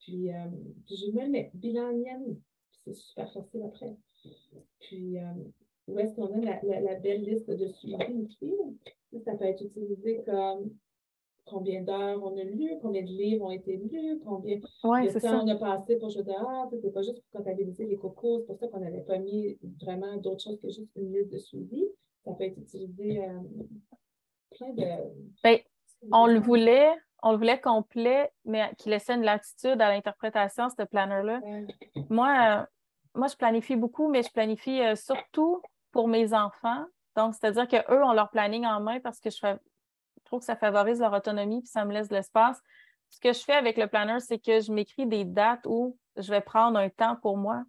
puis, euh, je me mets bilan C'est super facile après. Puis, euh, où est-ce qu'on a la, la, belle liste de suivi? Ça peut être utilisé comme combien d'heures on a lu, combien de livres ont été lus, combien de temps on a passé pour jouer dehors. C'est pas juste pour comptabiliser les cocos, c'est pour ça qu'on n'avait pas mis vraiment d'autres choses que juste une liste de suivi. Ça peut être utilisé euh, plein de. Ben, on le voulait, on le voulait complet, mais qui laissait une latitude à l'interprétation, ce planner-là. Moi, euh, moi, je planifie beaucoup, mais je planifie euh, surtout pour mes enfants. Donc, c'est-à-dire qu'eux ont leur planning en main parce que je, trouve que ça favorise leur autonomie puis ça me laisse de l'espace. ce que je fais avec le planner, c'est que je m'écris des dates où je vais prendre un temps pour moi.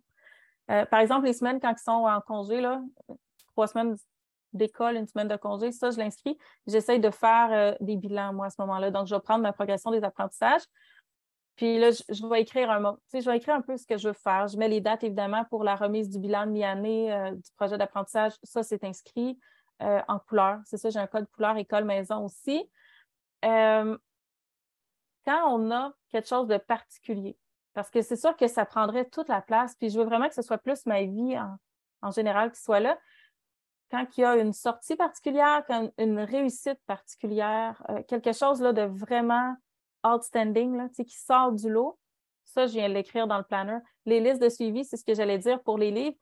Euh, par exemple, les semaines quand ils sont en congé, là, trois semaines d'école, une semaine de congé, ça, je l'inscris. J'essaye de faire euh, des bilans, moi, à ce moment-là. Donc, je vais prendre ma progression des apprentissages. Puis là, je, vais écrire un mot. Tu sais, je vais écrire un peu ce que je veux faire. Je mets les dates, évidemment, pour la remise du bilan de mi-année euh, du projet d'apprentissage. Ça, c'est inscrit en couleur. C'est ça, j'ai un code couleur école-maison aussi. quand on a quelque chose de particulier, parce que c'est sûr que ça prendrait toute la place, puis je veux vraiment que ce soit plus ma vie en, général qui soit là. Quand il y a une sortie particulière, quand une réussite particulière, euh, quelque chose là, de vraiment outstanding, là, qui sort du lot, ça, je viens de l'écrire dans le planner. Les listes de suivi, c'est ce que j'allais dire pour les livres.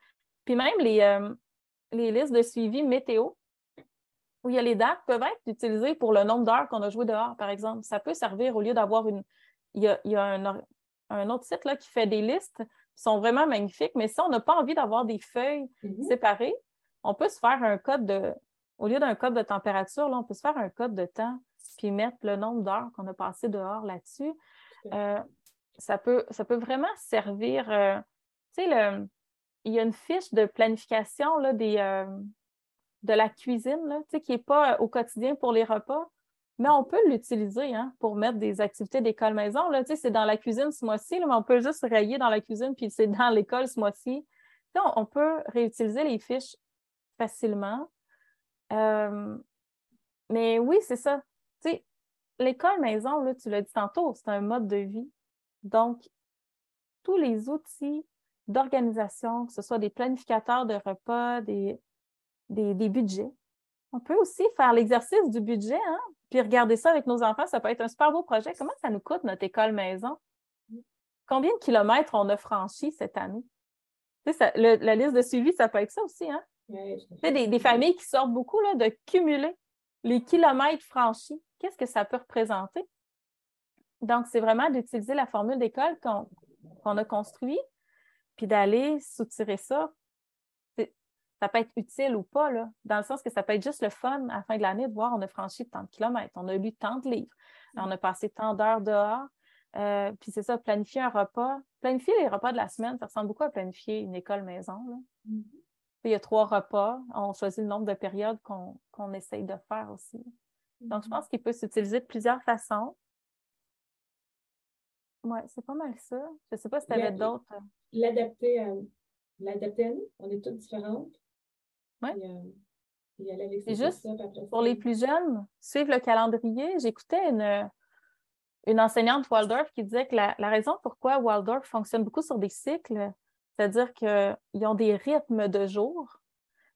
Puis même les, euh, les listes de suivi météo, où il y a les dates, peuvent être utilisées pour le nombre d'heures qu'on a joué dehors, par exemple. Ça peut servir au lieu d'avoir une. Il y a, il y a un, un autre site là, qui fait des listes qui sont vraiment magnifiques, mais si on n'a pas envie d'avoir des feuilles mm-hmm. séparées, on peut se faire un code de, au lieu d'un code de température, là, on peut se faire un code de temps, puis mettre le nombre d'heures qu'on a passé dehors là-dessus. Euh, ça, peut, ça peut vraiment servir. Euh, tu sais, il y a une fiche de planification là, des, euh, de la cuisine là, qui n'est pas au quotidien pour les repas. Mais on peut l'utiliser hein, pour mettre des activités d'école maison. Là, c'est dans la cuisine ce mois-ci, mais on peut juste rayer dans la cuisine, puis c'est dans (laughs) l'école ce mois-ci. On, peut réutiliser les fiches facilement. Euh, mais oui, c'est ça. L'école maison, là, tu l'as dit tantôt, c'est un mode de vie. Donc, tous les outils d'organisation, que ce soit des planificateurs de repas, des, des, budgets, on peut aussi faire l'exercice du budget, hein? puis regarder ça avec nos enfants. Ça peut être un super beau projet. Comment ça nous coûte notre école maison? Combien de kilomètres on a franchi cette année? la liste de suivi, ça peut être ça aussi. Hein? Des, des, familles qui sortent beaucoup là, de cumuler les kilomètres franchis. Qu'est-ce que ça peut représenter? Donc, c'est vraiment d'utiliser la formule d'école qu'on a construite, puis d'aller soutirer ça ça peut être utile ou pas, là, dans le sens que ça peut être juste le fun à la fin de l'année de voir on a franchi tant de kilomètres, on a lu tant de livres, on a passé tant d'heures dehors. Euh, puis c'est ça, planifier un repas. Planifier les repas de la semaine, ça ressemble beaucoup à planifier une école maison. Mm-hmm. Il y a trois repas. On choisit le nombre de périodes qu'on essaye de faire aussi. Donc, je mm-hmm. pense qu'il peut s'utiliser de plusieurs façons. Oui, c'est pas mal ça. Je ne sais pas si tu avais d'autres. L'adapter à, l'adapter à nous. On est toutes différentes. C'est juste pour les plus jeunes, suivre le calendrier. J'écoutais une, une enseignante Waldorf qui disait que la, raison pourquoi Waldorf fonctionne beaucoup sur des cycles, c'est-à-dire qu'ils ont des rythmes de jour,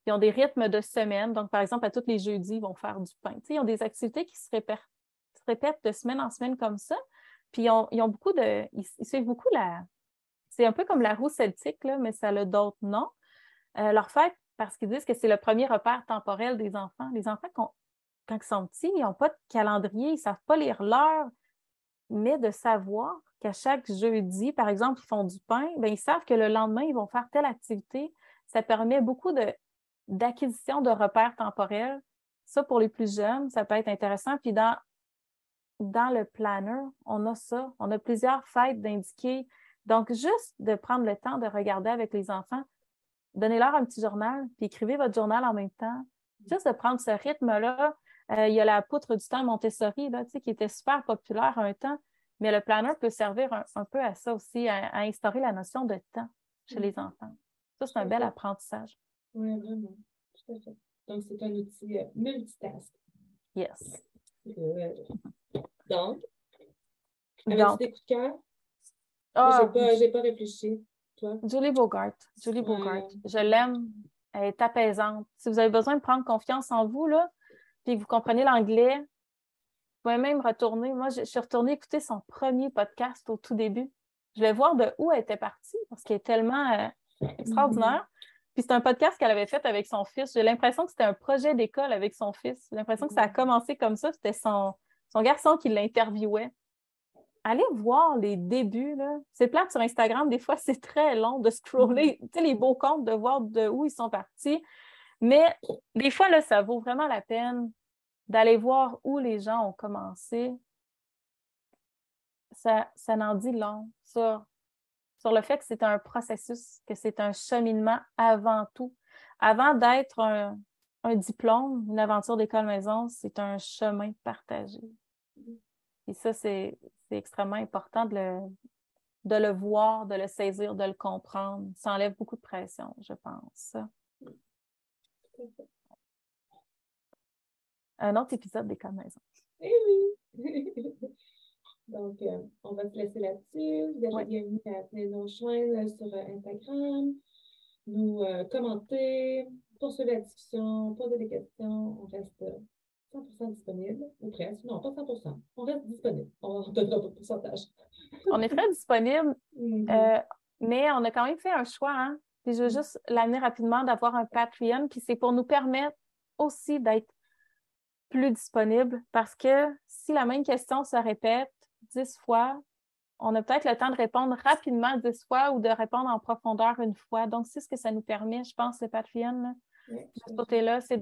ils ont des rythmes de semaine. Donc, par exemple, à tous les jeudis, ils vont faire du pain. ils ont des activités qui se répètent, de semaine en semaine comme ça. Puis, ils ont, beaucoup de. Ils, suivent beaucoup la. C'est un peu comme la roue celtique, là, mais ça a d'autres noms. Euh, leur fête parce qu'ils disent que c'est le premier repère temporel des enfants. Les enfants, quand, ils sont petits, ils n'ont pas de calendrier, ils ne savent pas lire l'heure, mais de savoir qu'à chaque jeudi, par exemple, ils font du pain, bien, ils savent que le lendemain, ils vont faire telle activité. Ça permet beaucoup d'acquisition de, repères temporels. Ça, pour les plus jeunes, ça peut être intéressant. Puis dans, dans le planner, on a ça. On a plusieurs fêtes d'indiquer. Donc, juste de prendre le temps de regarder avec les enfants, donnez-leur un petit journal, puis écrivez votre journal en même temps. Juste de prendre ce rythme-là. Euh, il y a la poutre du temps Montessori, là, qui était super populaire un temps, mais le planner peut servir un, peu à ça aussi, à, instaurer la notion de temps chez les enfants. Ça, c'est un bel apprentissage. Oui, vraiment. Tout à fait. Donc, c'est un outil euh, multitask. Yes. Euh, donc, avais-tu des coups de cœur? Oh, Je n'ai pas réfléchi. Julie Bogart. Julie Bogart. Je l'aime. Elle est apaisante. Si vous avez besoin de prendre confiance en vous, là, puis que vous comprenez l'anglais, même retourner. Moi, je, suis retournée écouter son premier podcast au tout début. Je vais voir de où elle était partie parce qu'elle est tellement euh, extraordinaire. Puis c'est un podcast qu'elle avait fait avec son fils. J'ai l'impression que c'était un projet d'école avec son fils. J'ai l'impression que ça a commencé comme ça. C'était son, son garçon qui l'interviewait allez voir les débuts. C'est plate sur Instagram, des fois, (laughs) c'est très long de scroller mm-hmm. les beaux comptes, de voir de où ils sont partis. Mais des fois, là, ça vaut vraiment la peine d'aller voir où les gens ont commencé. ça, ça n'en dit long sur, sur le fait que c'est un processus, que c'est un cheminement avant tout. Avant d'être un, un diplôme, une aventure d'école-maison, c'est un chemin partagé. Et ça, c'est extrêmement important de le, de le voir, de le saisir, de le comprendre. Ça enlève beaucoup de pression, je pense. Un autre épisode d'école-maison. Eh oui! (laughs) Donc, euh, on va se laisser là-dessus. Vous êtes ouais. bienvenus à venir nous rejoindre sur euh, Instagram, nous euh, commenter, poursuivre la discussion, poser des questions. On reste 100% disponible, ou presque. Non, pas 100%. On reste disponible. On ne (laughs) donnera pas de pourcentage. on est très disponible, mm-hmm. mais on a quand même fait un choix. Hein? Puis je veux mm. juste l'amener rapidement d'avoir un Patreon, puis c'est pour nous permettre aussi d'être plus disponible parce que si la même question se répète dix fois, on a peut-être le temps de répondre rapidement dix fois ou de répondre en profondeur une fois. Donc, c'est ce que ça nous permet, je pense, le Patreon, de ce côté-là, c'est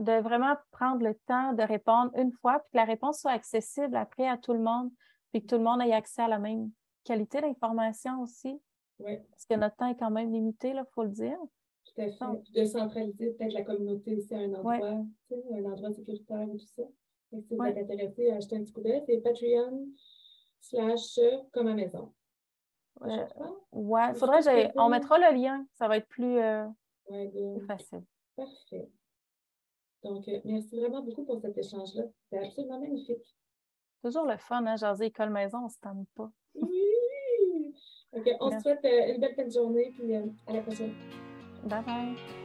de vraiment prendre le temps de répondre une fois, puis que la réponse soit accessible après à tout le monde, puis que tout le monde ait accès à la même qualité d'information aussi. Parce que notre temps est quand même limité, il faut le dire. Tout à fait. de centraliser peut-être la communauté aussi à un endroit, un endroit sécuritaire et tout ça. si vous êtes intéressé à acheter un petit coup d'œil, c'est Patreon slash comme à maison. Ouais, ouais. faudrait que on mettra le lien, ça va être plus, euh, plus facile. Parfait. Donc, euh, merci vraiment beaucoup pour cet échange-là. C'était absolument magnifique. Toujours le fun, hein, jaser école-maison, on ne se tente pas. Oui! OK, on se souhaite euh, une belle fin de journée, puis à la prochaine. 拜拜。